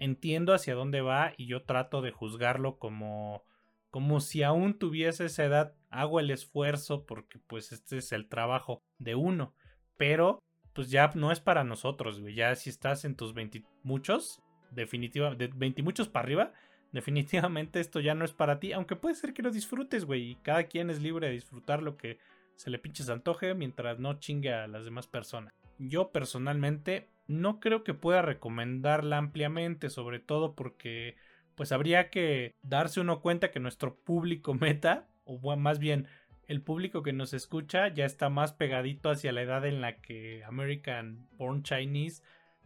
entiendo hacia dónde va y yo trato de juzgarlo como como si aún tuviese esa edad, hago el esfuerzo porque pues este es el trabajo de uno, pero pues ya no es para nosotros, güey, ya si estás en tus 20 muchos, definitivamente, de 20 muchos para arriba, definitivamente esto ya no es para ti, aunque puede ser que lo disfrutes, güey, y cada quien es libre de disfrutar lo que se le pinches antoje mientras no chingue a las demás personas. Yo personalmente no creo que pueda recomendarla ampliamente, sobre todo porque pues habría que darse uno cuenta que nuestro público meta, o más bien el público que nos escucha ya está más pegadito hacia la edad en la que American Born Chinese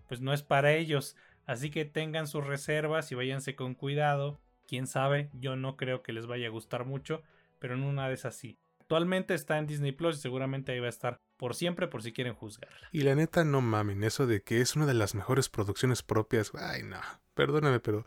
pues no es para ellos. Así que tengan sus reservas y váyanse con cuidado. Quién sabe, yo no creo que les vaya a gustar mucho, pero en una de esas sí. Actualmente está en Disney Plus y seguramente ahí va a estar por siempre por si quieren juzgarla.
Y la neta, no mamen, eso de que es una de las mejores producciones propias, ay no, perdóname, pero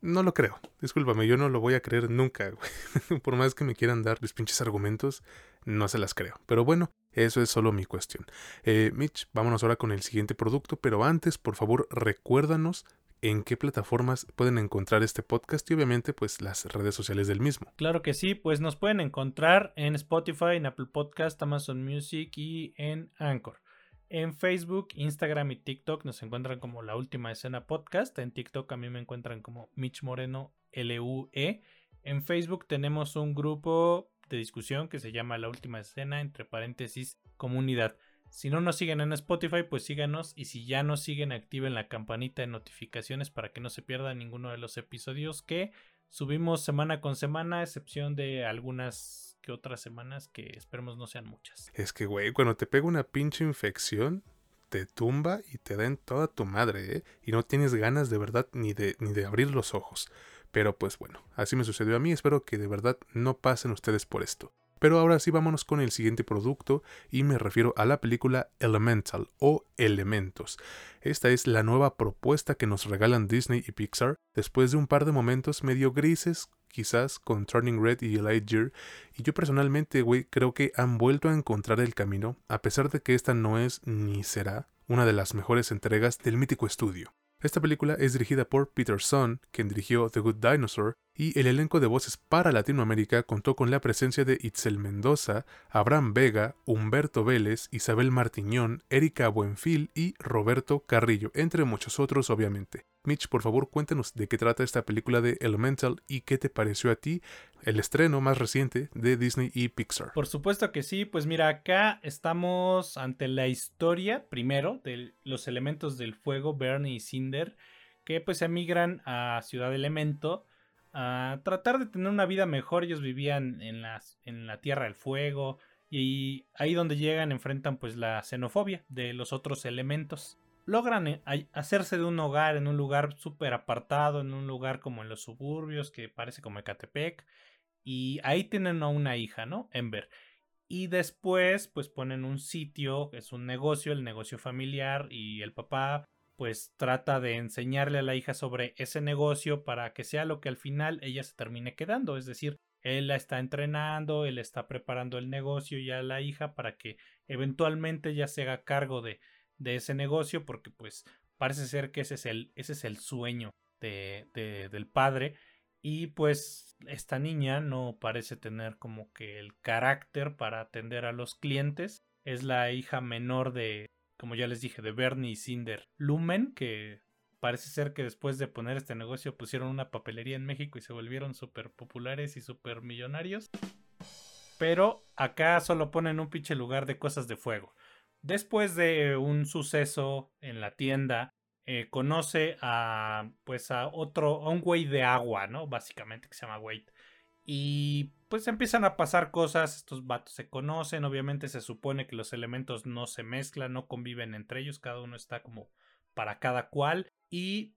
no lo creo. Discúlpame, yo no lo voy a creer nunca. Por más que me quieran dar los pinches argumentos, no se las creo. Pero bueno, eso es solo mi cuestión. Eh, Mitch, vámonos ahora con el siguiente producto, pero antes, por favor, recuérdanos en qué plataformas pueden encontrar este podcast y obviamente pues las redes sociales del mismo.
Claro que sí, pues nos pueden encontrar en Spotify, en Apple Podcast, Amazon Music y en Anchor. En Facebook, Instagram y TikTok nos encuentran como La Última Escena Podcast. En TikTok a mí me encuentran como Mitch Moreno LUE. En Facebook tenemos un grupo de discusión que se llama La Última Escena, entre paréntesis, comunidad. Si no nos siguen en Spotify, pues síganos y si ya nos siguen, activen la campanita de notificaciones para que no se pierda ninguno de los episodios que subimos semana con semana, a excepción de algunas que otras semanas que esperemos no sean muchas.
Es que, güey, cuando te pega una pinche infección, te tumba y te da en toda tu madre, ¿eh? Y no tienes ganas de verdad ni de, ni de abrir los ojos. Pero pues bueno, así me sucedió a mí, espero que de verdad no pasen ustedes por esto. Pero ahora sí vámonos con el siguiente producto y me refiero a la película Elemental o Elementos. Esta es la nueva propuesta que nos regalan Disney y Pixar después de un par de momentos medio grises quizás con Turning Red y Lightyear, y yo personalmente, güey, creo que han vuelto a encontrar el camino, a pesar de que esta no es ni será una de las mejores entregas del mítico estudio. Esta película es dirigida por Peter Son, quien dirigió The Good Dinosaur, y el elenco de voces para Latinoamérica contó con la presencia de Itzel Mendoza, Abraham Vega, Humberto Vélez, Isabel Martiñón, Erika Buenfil y Roberto Carrillo, entre muchos otros obviamente. Mitch, por favor, cuéntanos de qué trata esta película de Elemental y qué te pareció a ti el estreno más reciente de Disney y Pixar.
Por supuesto que sí, pues mira, acá estamos ante la historia, primero, de los elementos del fuego, Bernie y Cinder, que pues emigran a Ciudad Elemento a tratar de tener una vida mejor. Ellos vivían en, en la Tierra del Fuego y ahí donde llegan enfrentan pues la xenofobia de los otros elementos logran eh, hacerse de un hogar en un lugar súper apartado, en un lugar como en los suburbios, que parece como Ecatepec, y ahí tienen a una hija, ¿no? Ember. Y después, pues ponen un sitio, es un negocio, el negocio familiar, y el papá, pues trata de enseñarle a la hija sobre ese negocio para que sea lo que al final ella se termine quedando, es decir, él la está entrenando, él está preparando el negocio y a la hija para que eventualmente ella se haga cargo de, de ese negocio porque pues parece ser que ese es el, ese es el sueño de, del padre y pues esta niña no parece tener como que el carácter para atender a los clientes. Es la hija menor de, como ya les dije, de Bernie y Cinder Lumen, que parece ser que después de poner este negocio pusieron una papelería en México y se volvieron súper populares y súper millonarios. Pero acá solo ponen un pinche lugar de cosas de fuego. Después de un suceso en la tienda, eh, conoce a pues a otro, a un güey de agua, ¿no? Básicamente que se llama Wade. Y pues empiezan a pasar cosas, estos vatos se conocen, obviamente se supone que los elementos no se mezclan, no conviven entre ellos, cada uno está como para cada cual y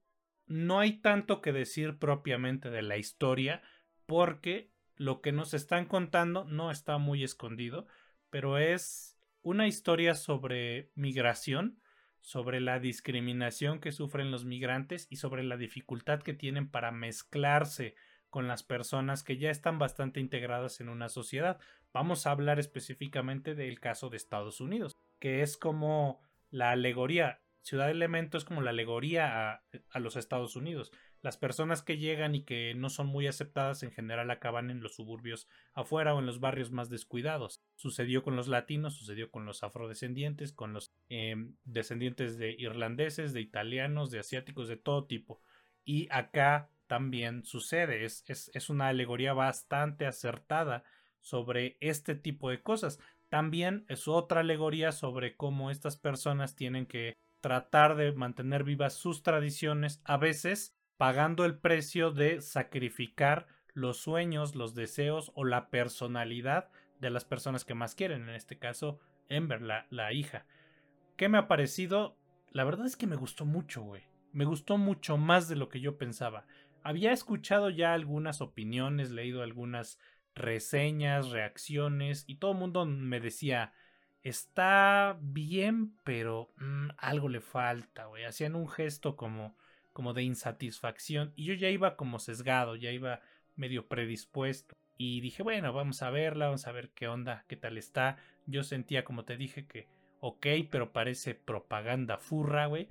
no hay tanto que decir propiamente de la historia porque lo que nos están contando no está muy escondido, pero es una historia sobre migración, sobre la discriminación que sufren los migrantes y sobre la dificultad que tienen para mezclarse con las personas que ya están bastante integradas en una sociedad. Vamos a hablar específicamente del caso de Estados Unidos, que es como la alegoría. Ciudad Elemento es como la alegoría a los Estados Unidos. Las personas que llegan y que no son muy aceptadas en general acaban en los suburbios afuera o en los barrios más descuidados. Sucedió con los latinos, sucedió con los afrodescendientes, con los em, descendientes de irlandeses, de italianos, de asiáticos, de todo tipo. Y acá también sucede, es, es, es una alegoría bastante acertada sobre este tipo de cosas. También es otra alegoría sobre cómo estas personas tienen que tratar de mantener vivas sus tradiciones, a veces pagando el precio de sacrificar los sueños, los deseos o la personalidad de las personas que más quieren, en este caso Ember, la, la hija. ¿Qué me ha parecido? La verdad es que me gustó mucho, güey. Me gustó mucho más de lo que yo pensaba. había escuchado ya algunas opiniones, leído algunas reseñas, reacciones y todo el mundo me decía, está bien, pero mm, algo le falta, güey. Hacían un gesto como, como de insatisfacción y yo ya iba como sesgado, ya iba medio predispuesto. Y dije, bueno, vamos a verla, vamos a ver qué onda, qué tal está. Yo sentía, como te dije, que ok, pero parece propaganda furra, güey.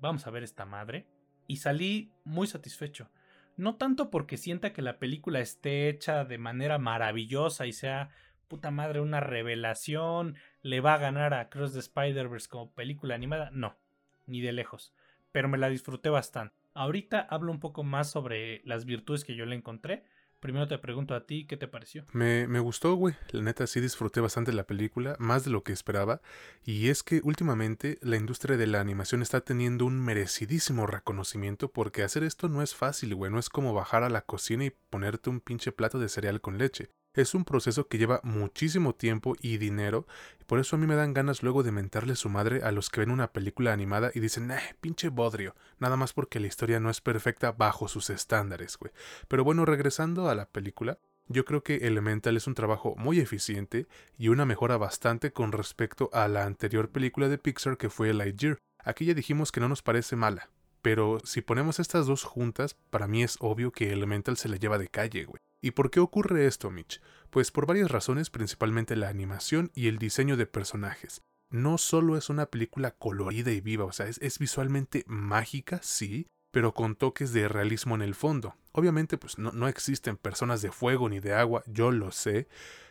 Vamos a ver esta madre. Y salí muy satisfecho. No tanto porque sienta que la película esté hecha de manera maravillosa y sea puta madre una revelación, le va a ganar a Cross the Spider-Verse como película animada, no, ni de lejos, pero me la disfruté bastante. Ahorita hablo un poco más sobre las virtudes que yo le encontré, Primero te pregunto a ti, ¿qué te pareció?
Me, me gustó, güey. La neta sí disfruté bastante la película, más de lo que esperaba. Y es que últimamente la industria de la animación está teniendo un merecidísimo reconocimiento porque hacer esto no es fácil, güey. No es como bajar a la cocina y ponerte un pinche plato de cereal con leche. Es un proceso que lleva muchísimo tiempo y dinero, y por eso a mí me dan ganas luego de mentarle su madre a los que ven una película animada y dicen, eh, pinche bodrio, nada más porque la historia no es perfecta bajo sus estándares, güey. Pero bueno, regresando a la película, yo creo que Elemental es un trabajo muy eficiente y una mejora bastante con respecto a la anterior película de Pixar que fue Lightyear. Aquí ya dijimos que no nos parece mala, pero si ponemos estas dos juntas, para mí es obvio que Elemental se la lleva de calle, güey. ¿Y por qué ocurre esto, Mitch? Pues por varias razones, principalmente la animación y el diseño de personajes. No solo es una película colorida y viva, o sea, es, visualmente mágica, sí, pero con toques de realismo en el fondo. Obviamente, pues no, existen personas de fuego ni de agua, yo lo sé,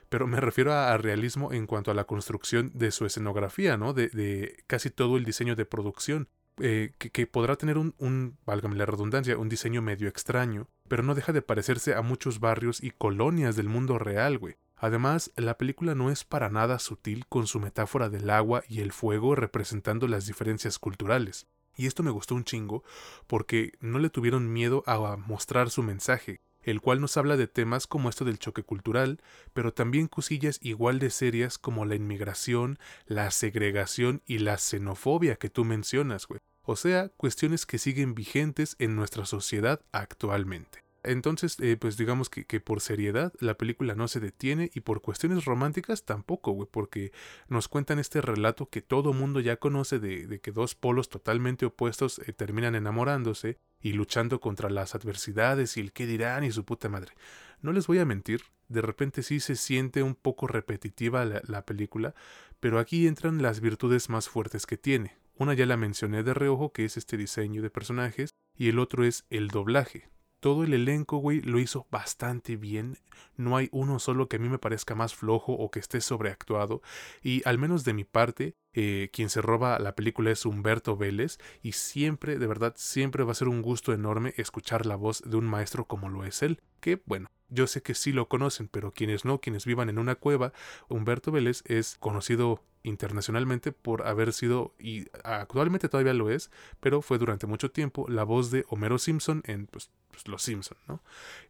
pero me refiero a, realismo en cuanto a la construcción de su escenografía, ¿no? De casi todo el diseño de producción. Eh, que, podrá tener un, un, válgame la redundancia, un diseño medio extraño, pero no deja de parecerse a muchos barrios y colonias del mundo real, güey. Además, la película no es para nada sutil con su metáfora del agua y el fuego representando las diferencias culturales. Y esto me gustó un chingo porque no le tuvieron miedo a mostrar su mensaje, el cual nos habla de temas como esto del choque cultural, pero también cosillas igual de serias como la inmigración, la segregación y la xenofobia que tú mencionas, güey o sea, cuestiones que siguen vigentes en nuestra sociedad actualmente. Entonces, eh, pues digamos que, por seriedad la película no se detiene y por cuestiones románticas tampoco, güey, porque nos cuentan este relato que todo mundo ya conoce de, que dos polos totalmente opuestos eh, terminan enamorándose y luchando contra las adversidades y el qué dirán y su puta madre. No les voy a mentir, de repente sí se siente un poco repetitiva la película, pero aquí entran las virtudes más fuertes que tiene. Una ya la mencioné de reojo, que es este diseño de personajes, y el otro es el doblaje. Todo el elenco, güey, lo hizo bastante bien. No hay uno solo que a mí me parezca más flojo o que esté sobreactuado. Y al menos de mi parte, eh, quien se roba la película es Humberto Vélez. Y siempre, de verdad, siempre va a ser un gusto enorme escuchar la voz de un maestro como lo es él. Que, bueno, yo sé que sí lo conocen, pero quienes no, quienes vivan en una cueva, Humberto Vélez es conocido internacionalmente por haber sido, y actualmente todavía lo es, pero fue durante mucho tiempo la voz de Homero Simpson en pues, pues, Los Simpson, ¿no?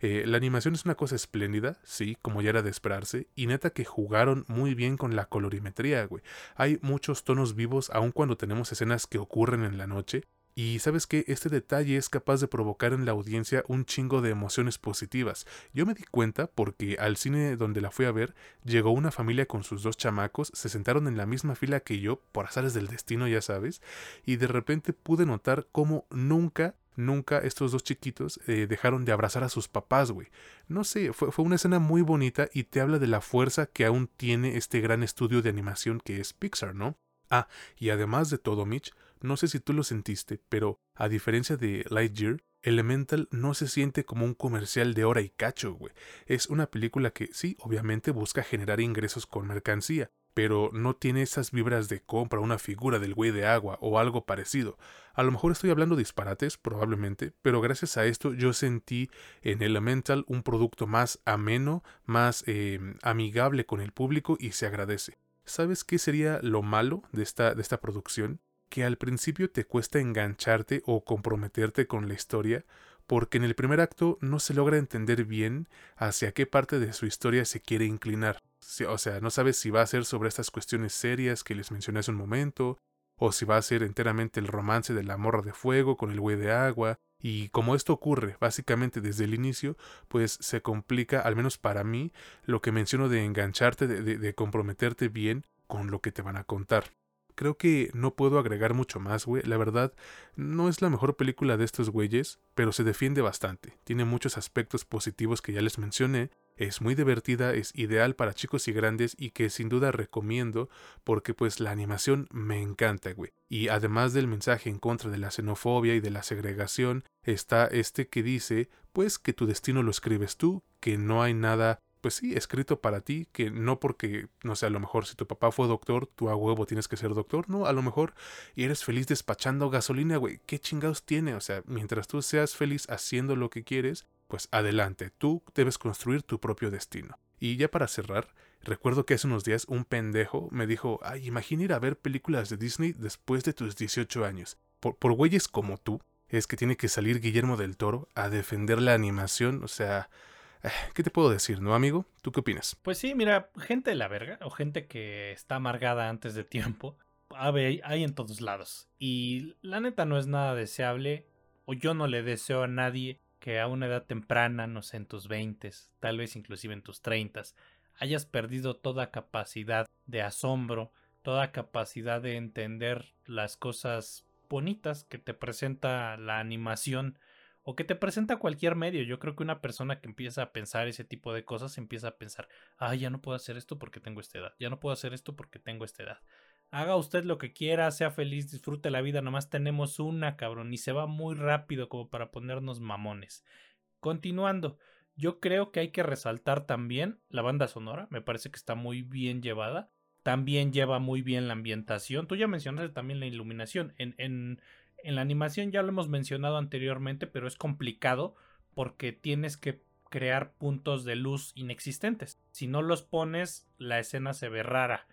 Eh, la animación es una cosa espléndida, sí, como ya era de esperarse, y neta que jugaron muy bien con la colorimetría, güey. Hay muchos tonos vivos aun cuando tenemos escenas que ocurren en la noche, y sabes que este detalle es capaz de provocar en la audiencia un chingo de emociones positivas. Yo me di cuenta porque al cine donde la fui a ver llegó una familia con sus dos chamacos, se sentaron en la misma fila que yo, por azares del destino ya sabes, y de repente pude notar cómo nunca nunca estos dos chiquitos eh, dejaron de abrazar a sus papás, güey. No sé, fue, fue, una escena muy bonita y te habla de la fuerza que aún tiene este gran estudio de animación que es Pixar, ¿no? Ah, y además de todo, Mitch, no sé si tú lo sentiste, pero a diferencia de Lightyear, Elemental no se siente como un comercial de hora y cacho, güey. Es una película que sí, obviamente busca generar ingresos con mercancía, pero no tiene esas vibras de compra una figura del güey de agua o algo parecido. A lo mejor estoy hablando disparates, probablemente, pero gracias a esto yo sentí en Elemental un producto más ameno, más eh, amigable con el público y se agradece. ¿Sabes qué sería lo malo de esta, de esta producción? Que al principio te cuesta engancharte o comprometerte con la historia, porque en el primer acto no se logra entender bien hacia qué parte de su historia se quiere inclinar. O sea, no sabes si va a ser sobre estas cuestiones serias que les mencioné hace un momento, o si va a ser enteramente el romance de la morra de fuego con el güey de agua, Y como esto ocurre básicamente desde el inicio, pues se complica, al menos para mí, lo que menciono de engancharte, de, de comprometerte bien con lo que te van a contar creo que no puedo agregar mucho más, güey. La verdad, no es la mejor película de estos güeyes, pero se defiende bastante. Tiene muchos aspectos positivos que ya les mencioné. Es muy divertida, es ideal para chicos y grandes y que sin duda recomiendo porque pues la animación me encanta, güey. Y además del mensaje en contra de la xenofobia y de la segregación, está este que dice pues que tu destino lo escribes tú, que no hay nada pues sí, escrito para ti, que no porque, no sé, a lo mejor si tu papá fue doctor, tú a huevo tienes que ser doctor, no, a lo mejor y eres feliz despachando gasolina, güey, ¿qué chingados tiene? O sea, mientras tú seas feliz haciendo lo que quieres, pues adelante, tú debes construir tu propio destino. Y ya para cerrar, recuerdo que hace unos días un pendejo me dijo, ay, imagina ir a ver películas de Disney después de tus 18 años. Por, por güeyes como tú, es que tiene que salir Guillermo del Toro a defender la animación, o sea, ¿Qué te puedo decir, no, amigo? ¿Tú qué opinas?
Pues sí, mira, gente de la verga o gente que está amargada antes de tiempo, hay, hay en todos lados. Y la neta no es nada deseable, o yo no le deseo a nadie que a una edad temprana, no sé, en tus 20, tal vez inclusive en tus 30, hayas perdido toda capacidad de asombro, toda capacidad de entender las cosas bonitas que te presenta la animación o que te presenta cualquier medio. Yo creo que una persona que empieza a pensar ese tipo de cosas empieza a pensar, ah, ya no puedo hacer esto porque tengo esta edad, ya no puedo hacer esto porque tengo esta edad. Haga usted lo que quiera, sea feliz, disfrute la vida, nomás tenemos una, cabrón, y se va muy rápido como para ponernos mamones. Continuando, yo creo que hay que resaltar también la banda sonora, me parece que está muy bien llevada. También lleva muy bien la ambientación. Tú ya mencionaste también la iluminación. En, en en la animación ya lo hemos mencionado anteriormente, pero es complicado porque tienes que crear puntos de luz inexistentes. Si no los pones, la escena se ve rara.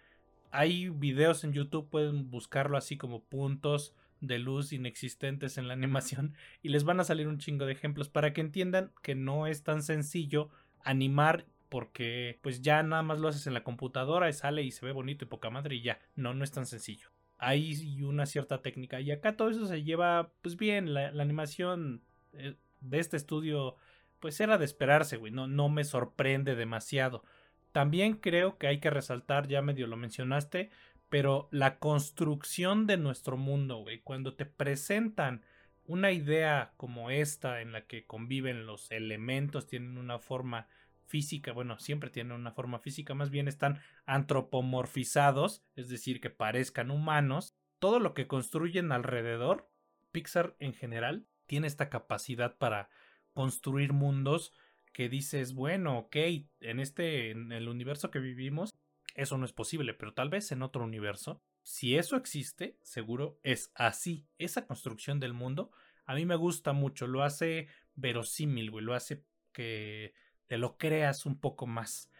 Hay videos en YouTube, pueden buscarlo así como puntos de luz inexistentes en la animación y les van a salir un chingo de ejemplos para que entiendan que no es tan sencillo animar porque pues ya nada más lo haces en la computadora y sale y se ve bonito y poca madre y ya. No, no es tan sencillo hay una cierta técnica. Y acá todo eso se lleva, pues bien, la, animación eh, de este estudio, pues era de esperarse, güey, no, no me sorprende demasiado. También creo que hay que resaltar, ya medio lo mencionaste, pero la construcción de nuestro mundo, güey, cuando te presentan una idea como esta en la que conviven los elementos, tienen una forma física, bueno, siempre tienen una forma física, más bien están antropomorfizados, es decir, que parezcan humanos. Todo lo que construyen alrededor, Pixar en general, tiene esta capacidad para construir mundos que dices, bueno, ok, en este, en el universo que vivimos, eso no es posible, pero tal vez en otro universo, si eso existe, seguro es así. Esa construcción del mundo, a mí me gusta mucho, lo hace verosímil, güey, lo hace que te lo creas un poco más.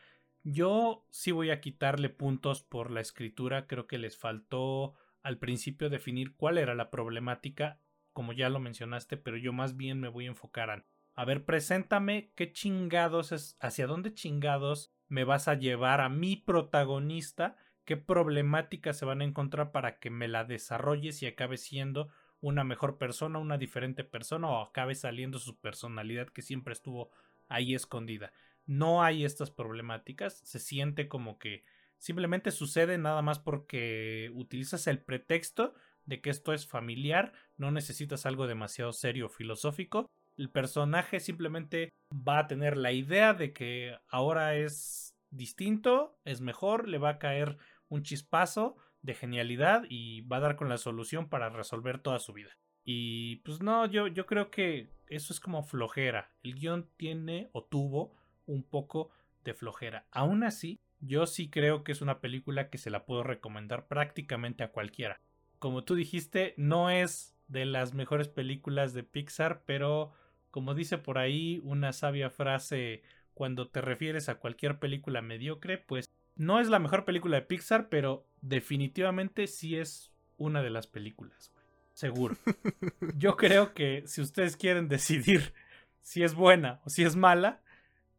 Yo sí voy a quitarle puntos por la escritura, creo que les faltó al principio definir cuál era la problemática, como ya lo mencionaste, pero yo más bien me voy a enfocar a, a ver, preséntame qué chingados es, hacia dónde chingados me vas a llevar a mi protagonista, qué problemática se van a encontrar para que me la desarrolles y acabe siendo una mejor persona, una diferente persona o acabe saliendo su personalidad que siempre estuvo ahí escondida. No hay estas problemáticas, se siente como que simplemente sucede nada más porque utilizas el pretexto de que esto es familiar, no necesitas algo demasiado serio o filosófico. El personaje simplemente va a tener la idea de que ahora es distinto, es mejor, le va a caer un chispazo de genialidad y va a dar con la solución para resolver toda su vida. Y pues no, yo, yo creo que eso es como flojera. El guion tiene o tuvo un poco de flojera. Aún así, yo sí creo que es una película que se la puedo recomendar prácticamente a cualquiera. Como tú dijiste, no es de las mejores películas de Pixar, pero como dice por ahí una sabia frase cuando te refieres a cualquier película mediocre, pues no es la mejor película de Pixar, pero definitivamente sí es una de las películas seguro. Yo creo que si ustedes quieren decidir si es buena o si es mala,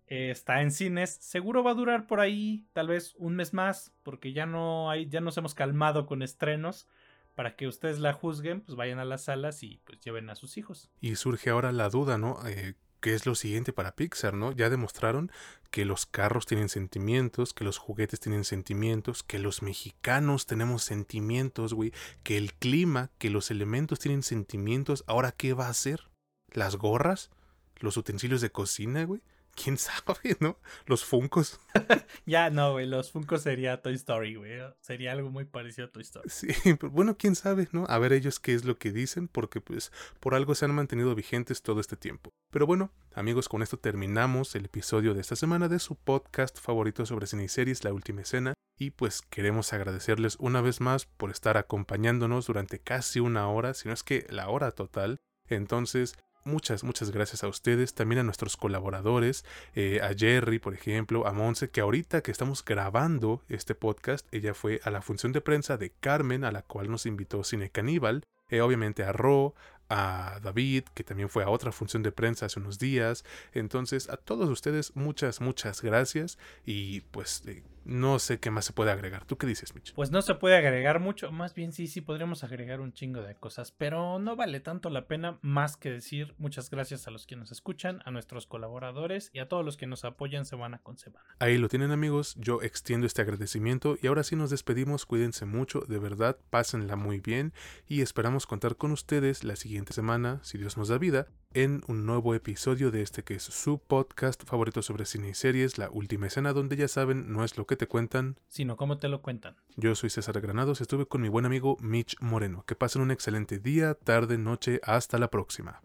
eh, está en cines. Seguro va a durar por ahí tal vez un mes más, porque ya no hay, ya nos hemos calmado con estrenos. para que ustedes la juzguen, pues vayan a las salas y pues lleven a sus hijos.
Y surge ahora la duda, ¿no? Eh, ¿Qué es lo siguiente para Pixar, no? Ya demostraron que los carros tienen sentimientos, que los juguetes tienen sentimientos, que los mexicanos tenemos sentimientos, güey, que el clima, que los elementos tienen sentimientos. Ahora, ¿qué va a hacer? ¿Las gorras? ¿Los utensilios de cocina, güey? Quién sabe, ¿no? Los Funcos.
ya, no, güey, los Funcos sería Toy Story, güey. Sería algo muy parecido a Toy Story.
Sí, pero bueno, quién sabe, ¿no? A ver ellos qué es lo que dicen, porque pues por algo se han mantenido vigentes todo este tiempo. Pero bueno, amigos, con esto terminamos el episodio de esta semana de su podcast favorito sobre cine y series, La Última Escena. Y pues queremos agradecerles una vez más por estar acompañándonos durante casi una hora, si no es que la hora total. Entonces, muchas, muchas gracias a ustedes, también a nuestros colaboradores, eh, a Jerry, por ejemplo, a Monse, que ahorita que estamos grabando este podcast, ella fue a la función de prensa de Carmen, a la cual nos invitó Cine Caníbal, eh, obviamente a Ro, a David, que también fue a otra función de prensa hace unos días. Entonces, a todos ustedes, muchas, muchas gracias. Y pues eh, no sé qué más se puede agregar. ¿Tú qué dices, Mitch?
Pues no se puede agregar mucho. Más bien sí, sí podríamos agregar un chingo de cosas. Pero no vale tanto la pena más que decir muchas gracias a los que nos escuchan, a nuestros colaboradores y a todos los que nos apoyan semana con semana.
Ahí lo tienen amigos. Yo extiendo este agradecimiento. Y ahora sí nos despedimos. Cuídense mucho. De verdad, pásenla muy bien. Y esperamos contar con ustedes la siguiente semana, si Dios nos da vida, en un nuevo episodio de este que es su podcast favorito sobre cine y series, La Última Escena, donde ya saben, no es lo que te cuentan,
sino cómo te lo cuentan.
Yo soy César Granados, estuve con mi buen amigo Mitch Moreno. Que pasen un excelente día, tarde, noche, hasta la próxima.